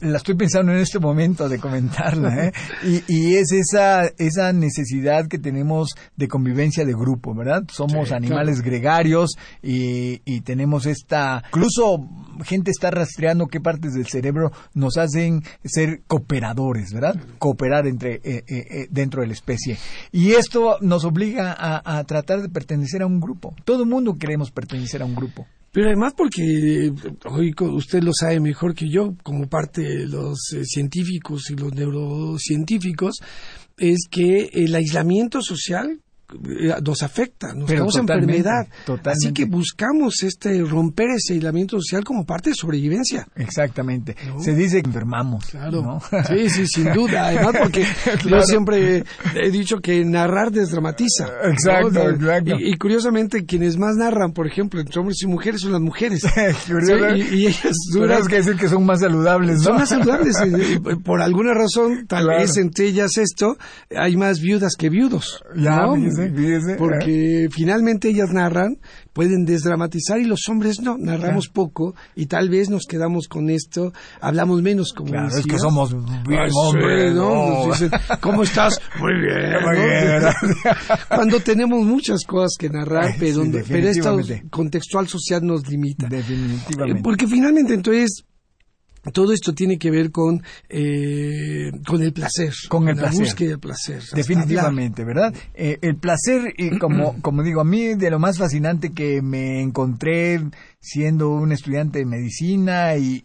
la estoy pensando en este momento de comentarla, ¿eh? y, es esa, esa necesidad que tenemos de convivencia de grupo, ¿verdad? Somos animales gregarios y, y, tenemos esta, incluso gente está rastreando qué partes del cerebro nos hacen ser cooperadores, ¿verdad? Cooperar entre, eh, eh, eh, dentro de la especie. Y esto nos obliga a, a tratar de pertenecer a un grupo. Todo el mundo queremos pertenecer a un grupo. Pero además porque hoy usted lo sabe mejor que yo, como parte de los eh, científicos y los neurocientíficos, es que el aislamiento social nos afecta, nos causa enfermedad. Así que buscamos este romper ese aislamiento social como parte de sobrevivencia. Exactamente. Se dice que enfermamos. Claro. Sí, sí, sin duda. Además, porque yo siempre he dicho que narrar desdramatiza. Exacto, Y, curiosamente, quienes más narran, por ejemplo, entre hombres y mujeres, son las mujeres. y, ellas duran. que decir que son más saludables, Son más saludables. por alguna razón, tal vez entre ellas esto, hay más viudas que viudos. Ya, porque finalmente ellas narran, pueden desdramatizar y los hombres no, narramos poco y tal vez nos quedamos con esto, hablamos menos como claro, es que somos bien. ¿Cómo estás? Muy bien. Cuando tenemos muchas cosas que narrar, pero, pero esto contextual social nos limita. Definitivamente. Porque finalmente entonces todo esto tiene que ver con, eh, con el placer. Con el la placer. búsqueda del placer. Definitivamente, ¿verdad? Eh, el placer, y como, como digo, a mí de lo más fascinante que me encontré siendo un estudiante de medicina y,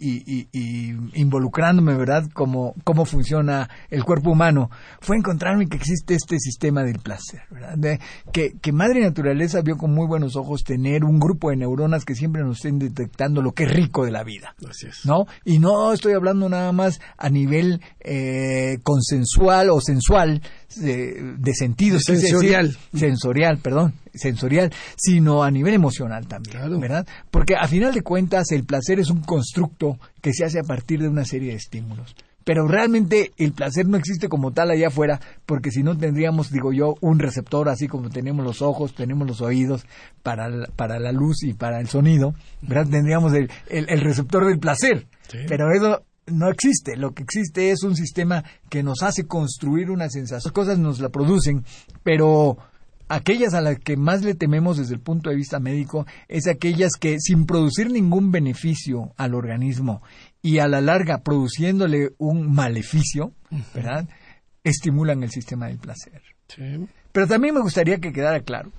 involucrándome, ¿verdad?, cómo, cómo funciona el cuerpo humano, fue encontrarme que existe este sistema del placer, ¿verdad? que, que Madre Naturaleza vio con muy buenos ojos tener un grupo de neuronas que siempre nos estén detectando lo que es rico de la vida. ¿No? Y no estoy hablando nada más a nivel eh, consensual o sensual, de, de sentido. Sensorial. sensorial, perdón, sensorial, sino a nivel emocional también, ¿verdad? Porque a final de cuentas el placer es un constructo que se hace a partir de una serie de estímulos. Pero realmente el placer no existe como tal allá afuera, porque si no tendríamos, digo yo, un receptor así como tenemos los ojos, tenemos los oídos para la, para la luz y para el sonido, ¿verdad? Tendríamos el, el, receptor del placer. Pero eso no existe. Lo que existe es un sistema que nos hace construir una sensación. Las cosas nos la producen, pero aquellas a las que más le tememos desde el punto de vista médico es aquellas que sin producir ningún beneficio al organismo y a la larga produciéndole un maleficio, ¿verdad? Estimulan el sistema del placer. Pero también me gustaría que quedara claro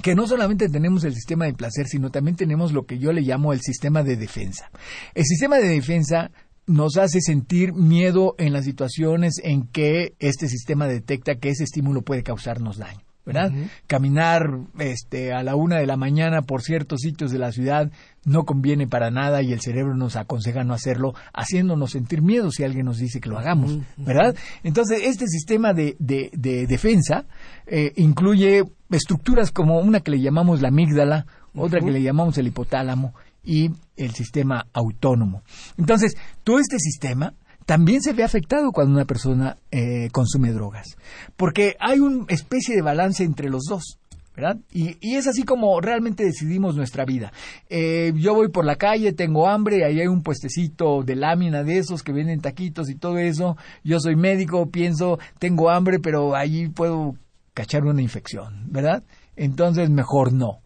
que no solamente tenemos el sistema de placer, sino también tenemos lo que yo le llamo el sistema de defensa. El sistema de defensa nos hace sentir miedo en las situaciones en que este sistema detecta que ese estímulo puede causarnos daño. ¿verdad? Caminar este, a la una de la mañana por ciertos sitios de la ciudad no conviene para nada y el cerebro nos aconseja no hacerlo, haciéndonos sentir miedo si alguien nos dice que lo hagamos, ¿verdad? Entonces, este sistema de, de, defensa eh, incluye estructuras como una que le llamamos la amígdala, otra que le llamamos el hipotálamo y el sistema autónomo. Entonces, todo este sistema también se ve afectado cuando una persona eh, consume drogas, porque hay una especie de balance entre los dos. ¿verdad? Y, es así como realmente decidimos nuestra vida. Eh, yo voy por la calle, tengo hambre, ahí hay un puestecito de lámina de esos que venden taquitos y todo eso. Yo soy médico, pienso, tengo hambre, pero allí puedo cachar una infección, ¿verdad? Entonces mejor no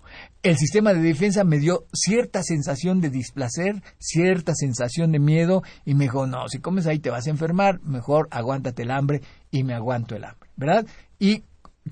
el sistema de defensa me dio cierta sensación de displacer, cierta sensación de miedo y me dijo, no, si comes ahí te vas a enfermar, mejor aguántate el hambre y me aguanto el hambre, ¿verdad? ¿Y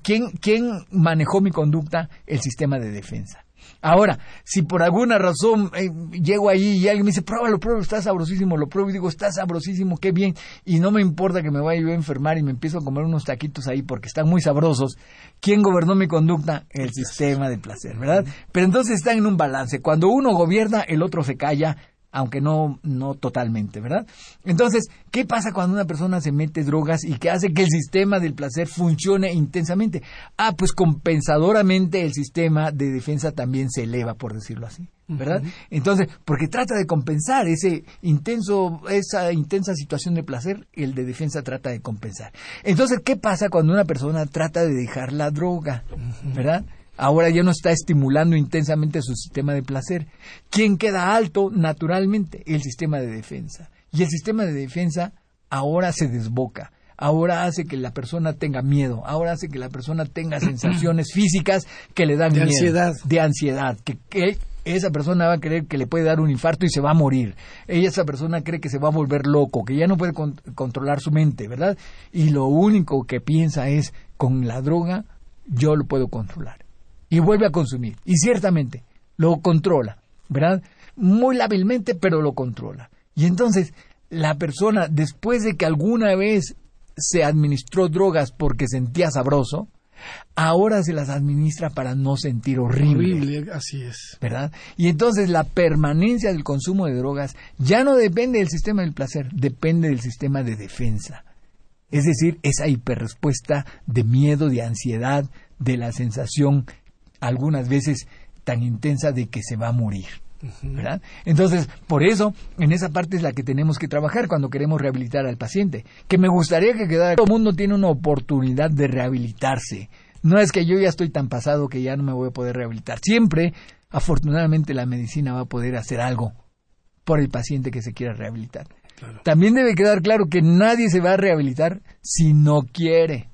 quién, quién manejó mi conducta? El sistema de defensa. Ahora, si por alguna razón eh, llego ahí y alguien me dice, pruébalo, pruébalo, está sabrosísimo, lo pruebo y digo, está sabrosísimo, qué bien, y no me importa que me vaya yo a enfermar y me empiezo a comer unos taquitos ahí porque están muy sabrosos, ¿quién gobernó mi conducta? El sistema de placer, ¿verdad? Pero entonces están en un balance. Cuando uno gobierna, el otro se calla aunque no, no totalmente, ¿verdad? Entonces, ¿qué pasa cuando una persona se mete drogas y que hace que el sistema del placer funcione intensamente? Ah, pues compensadoramente el sistema de defensa también se eleva, por decirlo así, ¿verdad? Entonces, porque trata de compensar ese intenso, esa intensa situación de placer, el de defensa trata de compensar. Entonces, ¿qué pasa cuando una persona trata de dejar la droga, ¿verdad? Ahora ya no está estimulando intensamente su sistema de placer. ¿Quién queda alto? Naturalmente, el sistema de defensa. Y el sistema de defensa ahora se desboca. Ahora hace que la persona tenga miedo, ahora hace que la persona tenga sensaciones físicas que le dan de miedo, ansiedad. de ansiedad, que, esa persona va a creer que le puede dar un infarto y se va a morir. Ella, esa persona cree que se va a volver loco, que ya no puede controlar su mente, ¿verdad? Y lo único que piensa es, con la droga yo lo puedo controlar y vuelve a consumir. Y ciertamente lo controla, ¿verdad? Muy lábilmente, pero lo controla. Y entonces la persona, después de que alguna vez se administró drogas porque sentía sabroso, ahora se las administra para no sentir horrible. Horrible, así es. ¿Verdad? Y entonces la permanencia del consumo de drogas ya no depende del sistema del placer, depende del sistema de defensa. Es decir, esa hiperrespuesta de miedo, de ansiedad, de la sensación algunas veces tan intensa de que se va a morir. ¿verdad? Entonces, por eso, en esa parte es la que tenemos que trabajar cuando queremos rehabilitar al paciente. Que me gustaría que quedara. Todo el mundo tiene una oportunidad de rehabilitarse. No es que yo ya estoy tan pasado que ya no me voy a poder rehabilitar. Siempre, afortunadamente, la medicina va a poder hacer algo por el paciente que se quiera rehabilitar. También debe quedar claro que nadie se va a rehabilitar si no quiere.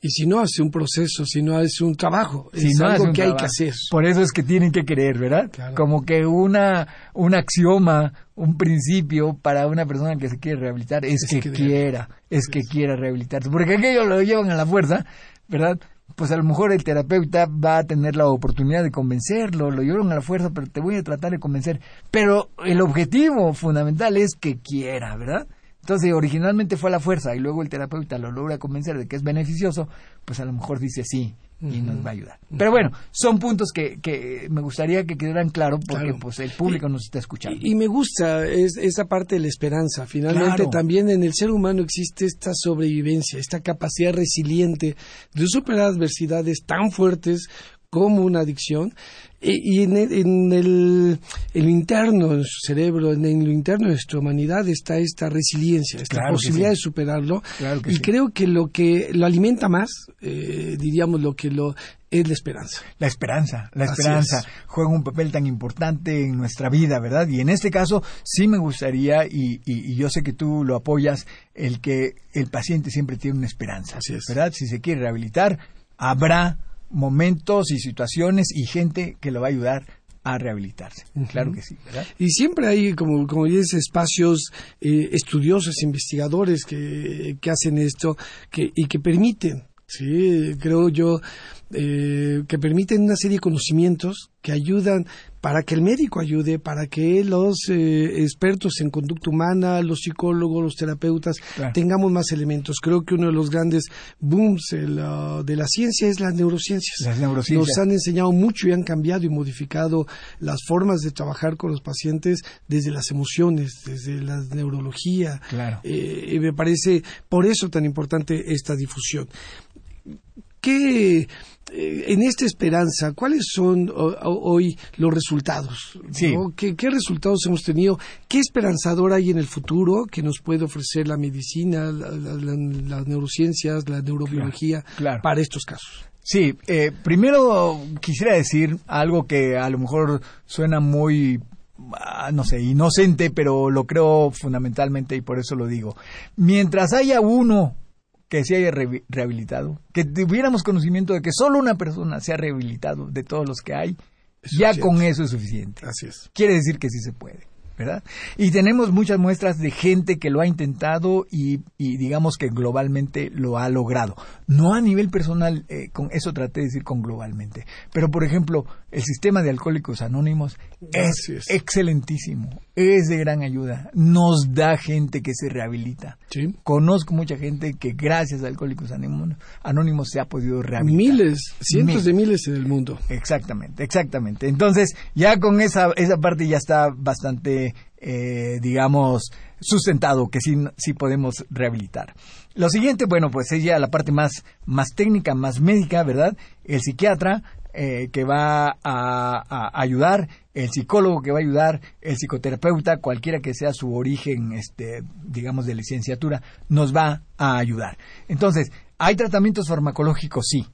Y si no hace un proceso, si no hace un trabajo, es algo que hay que hacer. Por eso es que tienen que querer, ¿verdad? Como que una, un axioma, un principio para una persona que se quiere rehabilitar es, que, quiera, es que quiera rehabilitarse. Porque aquello lo llevan a la fuerza, ¿verdad? Pues a lo mejor el terapeuta va a tener la oportunidad de convencerlo, lo llevan a la fuerza, pero te voy a tratar de convencer. Pero el objetivo fundamental es que quiera, ¿verdad? Entonces, originalmente fue a la fuerza y luego el terapeuta lo logra convencer de que es beneficioso, pues a lo mejor dice sí y nos va a ayudar. Pero bueno, son puntos que, que me gustaría que quedaran claros porque pues el público nos está escuchando. Y, me gusta es, esa parte de la esperanza. Finalmente también en el ser humano existe esta sobrevivencia, esta capacidad resiliente de superar adversidades tan fuertes como una adicción y, en, el, interno de su cerebro, en, lo interno de nuestra humanidad está esta resiliencia, esta posibilidad de superarlo. y creo que lo que lo alimenta más, eh, diríamos, lo que lo es la esperanza. La esperanza, la esperanza juega un papel tan importante en nuestra vida, ¿verdad? Y en este caso sí me gustaría, y, y, yo sé que tú lo apoyas, el que el paciente siempre tiene una esperanza, ¿verdad? Si se quiere rehabilitar, habrá momentos y situaciones y gente que lo va a ayudar a rehabilitarse. Claro que sí, ¿verdad? Y siempre hay, como, como dices, espacios eh, estudiosos, investigadores que, que hacen esto que, y que permiten, sí, creo yo, eh, que permiten una serie de conocimientos que ayudan para que el médico ayude, para que los eh, expertos en conducta humana, los psicólogos, los terapeutas, tengamos más elementos. Creo que uno de los grandes booms de la ciencia es las neurociencias. Las neurociencias. Nos han enseñado mucho y han cambiado y modificado las formas de trabajar con los pacientes desde las emociones, desde la neurología. Claro. Eh, y me parece por eso tan importante esta difusión. ¿Qué en esta esperanza, ¿cuáles son hoy los resultados? ¿Qué, resultados hemos tenido? ¿Qué esperanzador hay en el futuro que nos puede ofrecer la medicina, las neurociencias, la neurobiología para estos casos? Sí, eh, primero quisiera decir algo que a lo mejor suena muy ah, no sé, inocente, pero lo creo fundamentalmente y por eso lo digo. Mientras haya uno que se haya rehabilitado, que tuviéramos conocimiento de que solo una persona se ha rehabilitado de todos los que hay, ya con eso es suficiente. Así es. Quiere decir que sí se puede. ¿verdad? Y tenemos muchas muestras de gente que lo ha intentado y, digamos que globalmente lo ha logrado. No a nivel personal, eh, con eso traté de decir con globalmente. Pero, por ejemplo, el sistema de alcohólicos anónimos es, excelentísimo, es de gran ayuda, nos da gente que se rehabilita. Conozco mucha gente que gracias a Alcohólicos Anónimos, se ha podido rehabilitar. Miles, cientos de miles en el mundo. Exactamente, exactamente. Entonces, ya con esa, esa parte ya está bastante, eh, digamos, sustentado que sí, sí podemos rehabilitar. Lo siguiente, bueno, pues es ya la parte más, más técnica, más médica, ¿verdad? El psiquiatra eh, que va a, ayudar, el psicólogo que va a ayudar, el psicoterapeuta, cualquiera que sea su origen, este, digamos, de licenciatura, nos va a ayudar. Entonces, ¿hay tratamientos farmacológicos? Sí,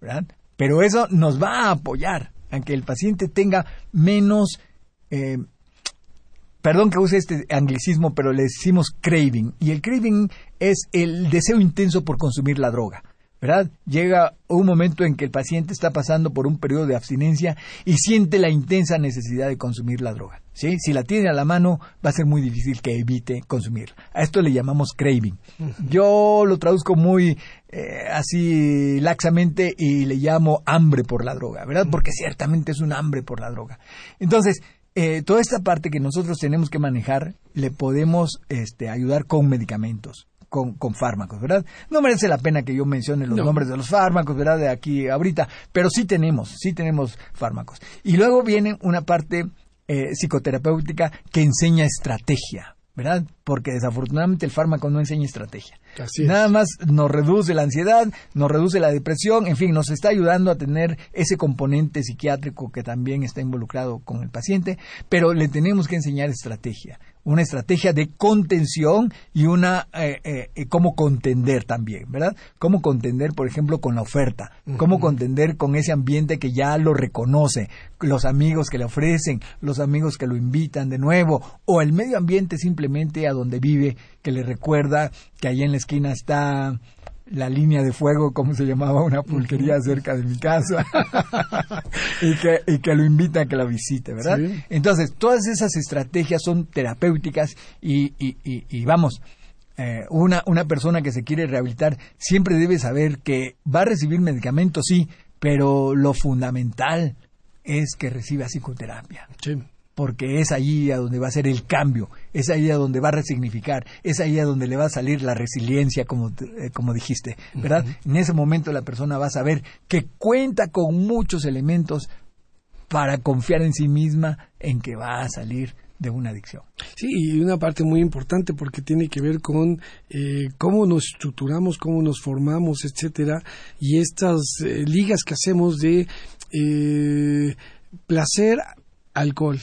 ¿verdad? Pero eso nos va a apoyar a que el paciente tenga menos... Eh, perdón que use este anglicismo, pero le decimos craving. Y el craving es el deseo intenso por consumir la droga. ¿Verdad? Llega un momento en que el paciente está pasando por un periodo de abstinencia y siente la intensa necesidad de consumir la droga. ¿sí? Si la tiene a la mano, va a ser muy difícil que evite consumirla. A esto le llamamos craving. Yo lo traduzco muy eh, así laxamente y le llamo hambre por la droga, ¿verdad? Porque ciertamente es un hambre por la droga. Entonces, eh, toda esta parte que nosotros tenemos que manejar, le podemos este, ayudar con medicamentos con, fármacos, ¿verdad? No merece la pena que yo mencione los nombres de los fármacos, ¿verdad? De aquí ahorita, pero sí tenemos, sí tenemos fármacos. Y luego viene una parte eh, psicoterapéutica que enseña estrategia, ¿verdad? Porque desafortunadamente el fármaco no enseña estrategia. Nada más nos reduce la ansiedad, nos reduce la depresión, en fin, nos está ayudando a tener ese componente psiquiátrico que también está involucrado con el paciente, pero le tenemos que enseñar estrategia una estrategia de contención y una eh, eh, eh, cómo contender también, ¿verdad? Cómo contender, por ejemplo, con la oferta, cómo contender con ese ambiente que ya lo reconoce, los amigos que le ofrecen, los amigos que lo invitan de nuevo, o el medio ambiente simplemente a donde vive, que le recuerda que ahí en la esquina está la línea de fuego, como se llamaba una pulquería cerca de mi casa, y, que, y que lo invita a que la visite, ¿verdad? Entonces, todas esas estrategias son terapéuticas y, y, y, vamos, eh, una, una persona que se quiere rehabilitar siempre debe saber que va a recibir medicamentos, sí, pero lo fundamental es que reciba psicoterapia. Sí porque es ahí a donde va a ser el cambio, es ahí a donde va a resignificar, es ahí a donde le va a salir la resiliencia, como, eh, como dijiste, ¿verdad? En ese momento la persona va a saber que cuenta con muchos elementos para confiar en sí misma en que va a salir de una adicción. Sí, y una parte muy importante porque tiene que ver con eh, cómo nos estructuramos, cómo nos formamos, etcétera, y estas eh, ligas que hacemos de placer alcohol.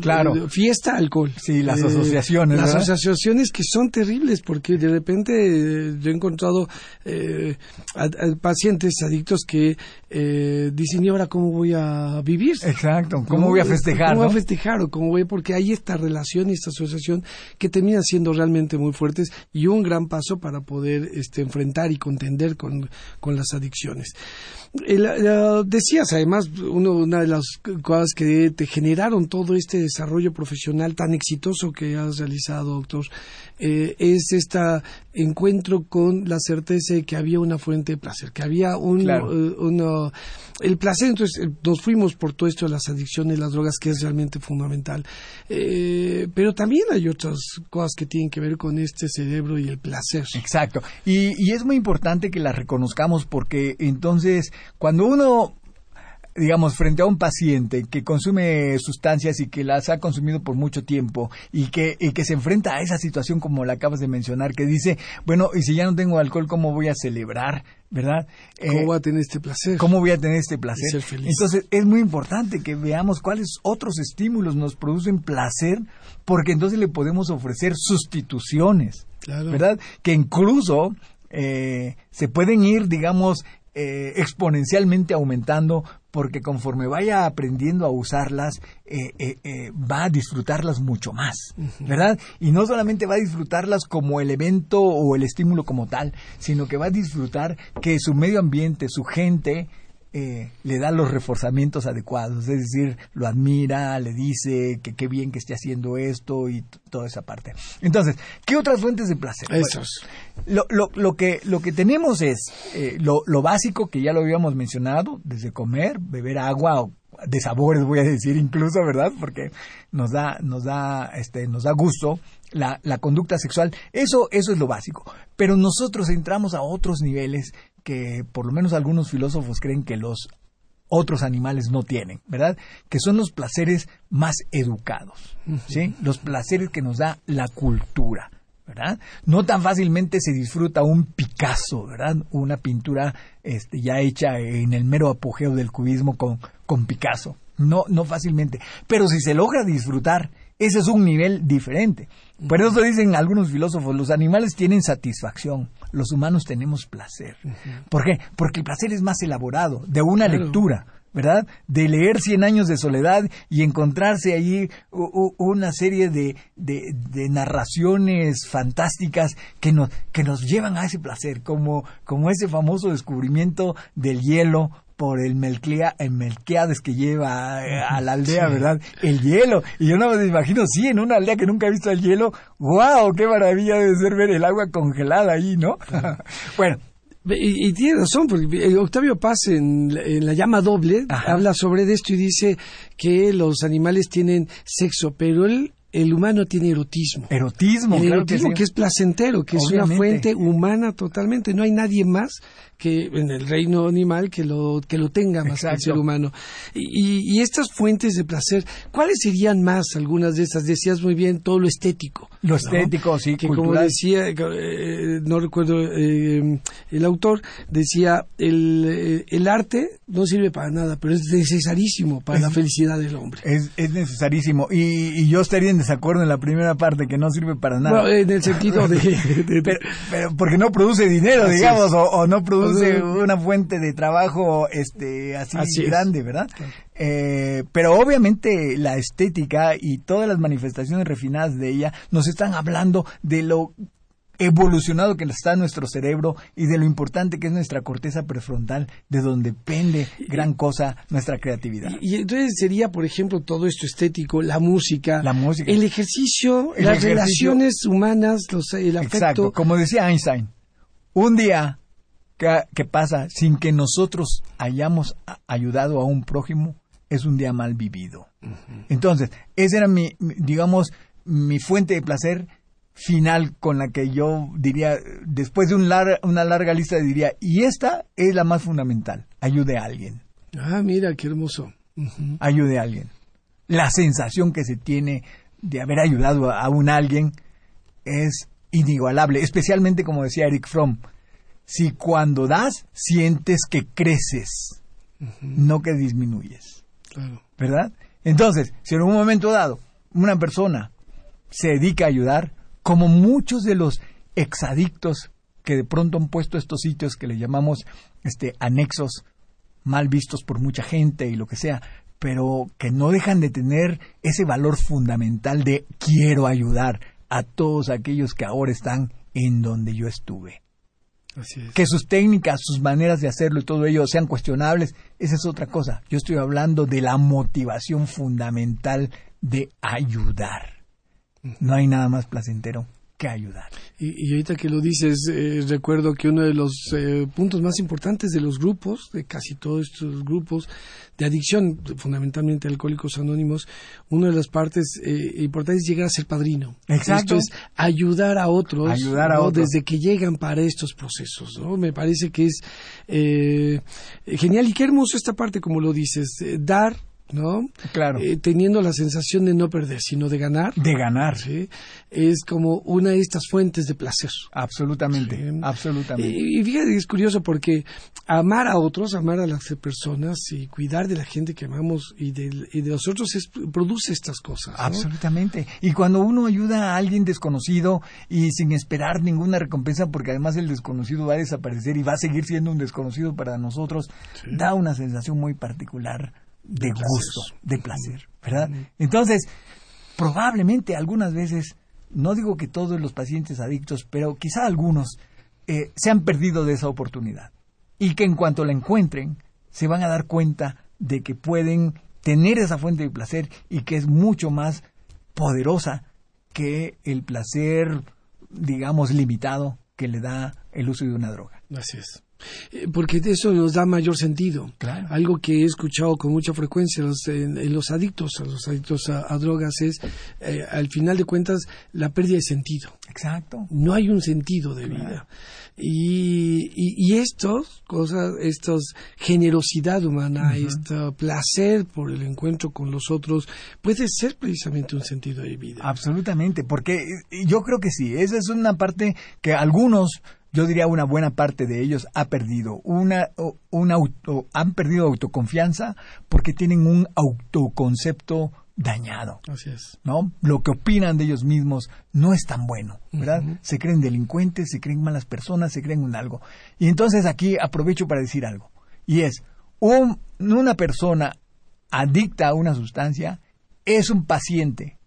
claro. Eh, fiesta, alcohol. Sí, las eh, asociaciones. Las asociaciones que son terribles porque de repente eh, yo he encontrado pacientes adictos que dicen, ¿y ahora cómo voy a vivir? Exacto, ¿cómo, voy a festejar? ¿Cómo voy a festejar? O cómo voy, porque hay esta relación y esta asociación que termina siendo realmente muy fuertes y un gran paso para poder este, enfrentar y contender con, con las adicciones. decías además, una de las cosas que te generaron todo este desarrollo profesional tan exitoso que has realizado, doctor, eh, es este encuentro con la certeza de que había una fuente de placer, que había un, eh, el placer, entonces eh, nos fuimos por todo esto de las adicciones, las drogas, que es realmente fundamental. pero también hay otras cosas que tienen que ver con este cerebro y el placer. Exacto. Y, y es muy importante que las reconozcamos porque entonces cuando uno digamos, frente a un paciente que consume sustancias y que las ha consumido por mucho tiempo y que, y que se enfrenta a esa situación como la acabas de mencionar, que dice, bueno, y si ya no tengo alcohol, ¿cómo voy a celebrar? ¿Verdad? ¿Cómo eh, voy a tener este placer? ¿Cómo voy a tener este placer? Entonces, es muy importante que veamos cuáles otros estímulos nos producen placer, porque entonces le podemos ofrecer sustituciones, ¿verdad? Que incluso eh, se pueden ir, digamos, eh, exponencialmente aumentando porque conforme vaya aprendiendo a usarlas, eh, eh, va a disfrutarlas mucho más, ¿verdad? Y no solamente va a disfrutarlas como el evento o el estímulo como tal, sino que va a disfrutar que su medio ambiente, su gente, eh, le da los reforzamientos adecuados, es decir, lo admira, le dice que qué bien que esté haciendo esto y toda esa parte. Entonces, ¿qué otras fuentes de placer? Esos. lo, lo, lo, que, lo que tenemos es eh, lo, lo básico que ya lo habíamos mencionado, desde comer, beber agua o de sabores voy a decir incluso, ¿verdad? Porque nos da, nos da, este, nos da gusto la, la conducta sexual. Eso, eso es lo básico. Pero nosotros entramos a otros niveles que por lo menos algunos filósofos creen que los otros animales no tienen, ¿verdad? Que son los placeres más educados, ¿sí? Los placeres que nos da la cultura, ¿verdad? No tan fácilmente se disfruta un Picasso, ¿verdad? Una pintura este, ya hecha en el mero apogeo del cubismo con, con Picasso. No, no fácilmente. Pero si se logra disfrutar, ese es un nivel diferente. Por eso dicen algunos filósofos, los animales tienen satisfacción, los humanos tenemos placer. ¿Por qué? Porque el placer es más elaborado, de una lectura. ¿verdad? De leer Cien años de soledad y encontrarse allí una serie de, de, narraciones fantásticas que nos, que nos llevan a ese placer, como, como ese famoso descubrimiento del hielo por el, Melclea, el Melquiades que lleva eh, a, la aldea, ¿verdad? El hielo. Y yo no me imagino, sí, en una aldea que nunca ha visto el hielo, ¡wow! ¡Qué maravilla debe ser ver el agua congelada ahí, ¿no? bueno, y, tiene razón, porque Octavio Paz en, La llama doble habla sobre esto y dice que los animales tienen sexo, pero el, el humano tiene erotismo. Erotismo, claro que, es placentero, que es una fuente humana totalmente. No hay nadie más que en el reino animal que lo, que lo tenga más que el ser humano. Y, y, estas fuentes de placer, ¿cuáles serían más algunas de estas? Decías muy bien todo lo estético. Lo estético, sí, que como decía, eh, no recuerdo eh, el autor, decía, el, eh, el arte no sirve para nada, pero es necesarísimo para la felicidad del hombre. Es, es necesarísimo. Y, y, yo estaría en desacuerdo en la primera parte, que no sirve para nada. en el sentido de... pero, porque no produce dinero, digamos, o no produce una fuente de trabajo este así, grande, ¿verdad? Eh, pero obviamente la estética y todas las manifestaciones refinadas de ella nos están hablando de lo evolucionado que está nuestro cerebro y de lo importante que es nuestra corteza prefrontal, de donde depende gran cosa nuestra creatividad. Y, entonces sería, por ejemplo, todo esto estético, la música, la música. el ejercicio, las relaciones humanas, el afecto. Exacto, como decía Einstein, un día que, pasa sin que nosotros hayamos ayudado a un prójimo es un día mal vivido. Entonces, esa era mi, digamos, mi fuente de placer final con la que yo diría, después de un una larga lista, diría, y esta es la más fundamental, ayude a alguien. Ah, mira, qué hermoso. Ayude a alguien. La sensación que se tiene de haber ayudado a, a un alguien es inigualable, especialmente como decía Eric Fromm, si cuando das sientes que creces, no que disminuyes. ¿Verdad? Entonces, si en un momento dado una persona se dedica a ayudar, como muchos de los exadictos que de pronto han puesto estos sitios que le llamamos este anexos mal vistos por mucha gente y lo que sea, pero que no dejan de tener ese valor fundamental de quiero ayudar a todos aquellos que ahora están en donde yo estuve. Que sus técnicas, sus maneras de hacerlo y todo ello sean cuestionables, esa es otra cosa. Yo estoy hablando de la motivación fundamental de ayudar. No hay nada más placentero que ayudar. Y, ahorita que lo dices, eh, recuerdo que uno de los eh, puntos más importantes de los grupos, de casi todos estos grupos de adicción, fundamentalmente alcohólicos anónimos, una de las partes eh, importantes es llegar a ser padrino. Exacto. Esto es ayudar a otros, ayudar a otros. desde que llegan para estos procesos. ¿no? Me parece que es genial y qué hermoso esta parte, como lo dices, dar ¿no? Claro. Eh, teniendo la sensación de no perder, sino de ganar. De ganar. ¿sí? Es como una de estas fuentes de placer. Absolutamente, absolutamente. Y, fíjate, es curioso porque amar a otros, amar a las personas y cuidar de la gente que amamos y de, y de nosotros es, produce estas cosas. Absolutamente. Y cuando uno ayuda a alguien desconocido y sin esperar ninguna recompensa, porque además el desconocido va a desaparecer y va a seguir siendo un desconocido para nosotros, da una sensación muy particular de, gusto, de placer, ¿verdad? Entonces, probablemente algunas veces, no digo que todos los pacientes adictos, pero quizá algunos eh, se han perdido de esa oportunidad y que en cuanto la encuentren, se van a dar cuenta de que pueden tener esa fuente de placer y que es mucho más poderosa que el placer, digamos, limitado que le da el uso de una droga. Así es. Eh, porque eso nos da mayor sentido. Algo que he escuchado con mucha frecuencia en, los adictos, a los adictos a, drogas, es, eh, al final de cuentas, la pérdida de sentido. Exacto. No hay un sentido de vida. Y, y, estos cosas, estos generosidad humana, este placer por el encuentro con los otros, puede ser precisamente un sentido de vida. Absolutamente, porque yo creo que sí, esa es una parte que algunos yo diría una buena parte de ellos ha perdido una, un auto, han perdido autoconfianza porque tienen un autoconcepto dañado. Así es. ¿No? Lo que opinan de ellos mismos no es tan bueno, ¿verdad? Se creen delincuentes, se creen malas personas, se creen un algo. Y entonces aquí aprovecho para decir algo. Y es, un, una persona adicta a una sustancia es un paciente,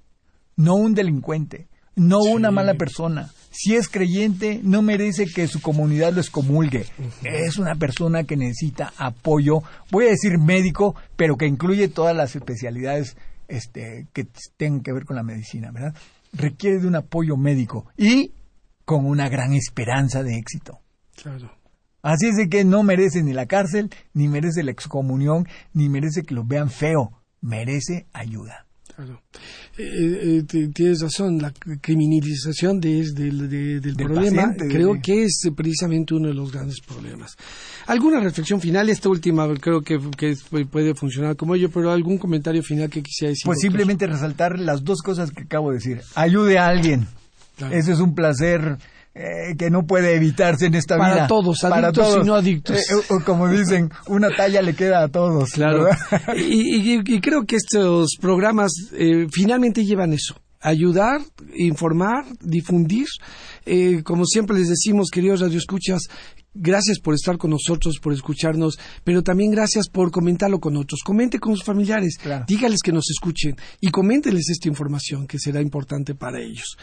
no un delincuente, no una mala persona si es creyente, no merece que su comunidad lo excomulgue. Es una persona que necesita apoyo, voy a decir médico, pero que incluye todas las especialidades este, que tengan que ver con la medicina, ¿verdad? Requiere de un apoyo médico y con una gran esperanza de éxito. Claro. Así es de que no merece ni la cárcel, ni merece la excomunión, ni merece que lo vean feo, merece ayuda. Claro. Eh, eh, tienes razón, la criminalización de, del problema creo que es precisamente uno de los grandes problemas. ¿Alguna reflexión final? Esta última creo que, puede funcionar como ello, pero algún comentario final que quisiera decir. Pues simplemente resaltar las dos cosas que acabo de decir. Ayude a alguien. Ese es un placer eh, que no puede evitarse en esta vida. Para todos, adictos y no adictos. Eh, como dicen, una talla le queda a todos. Claro. Y, creo que estos programas eh, finalmente llevan eso. Ayudar, informar, difundir. como siempre les decimos, queridos radioescuchas, gracias por estar con nosotros, por escucharnos, pero también gracias por comentarlo con otros. Comente con sus familiares, dígales que nos escuchen y coménteles esta información que será importante para ellos.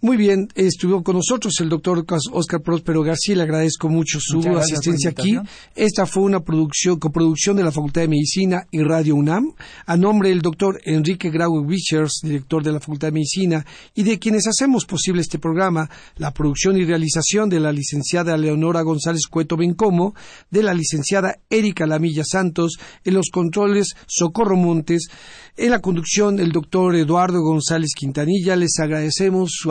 Muy bien, estuvo con nosotros el doctor Oscar Próspero García, le agradezco mucho su asistencia aquí. Esta fue una producción, coproducción de la Facultad de Medicina y Radio UNAM, a nombre del doctor Enrique Grau Richards, director de la Facultad de Medicina, y de quienes hacemos posible este programa, la producción y realización de la licenciada Leonora González Cueto Bencomo, de la licenciada Erika Lamilla Santos, en los controles Socorro Montes, en la conducción el doctor Eduardo González Quintanilla. Les agradecemos su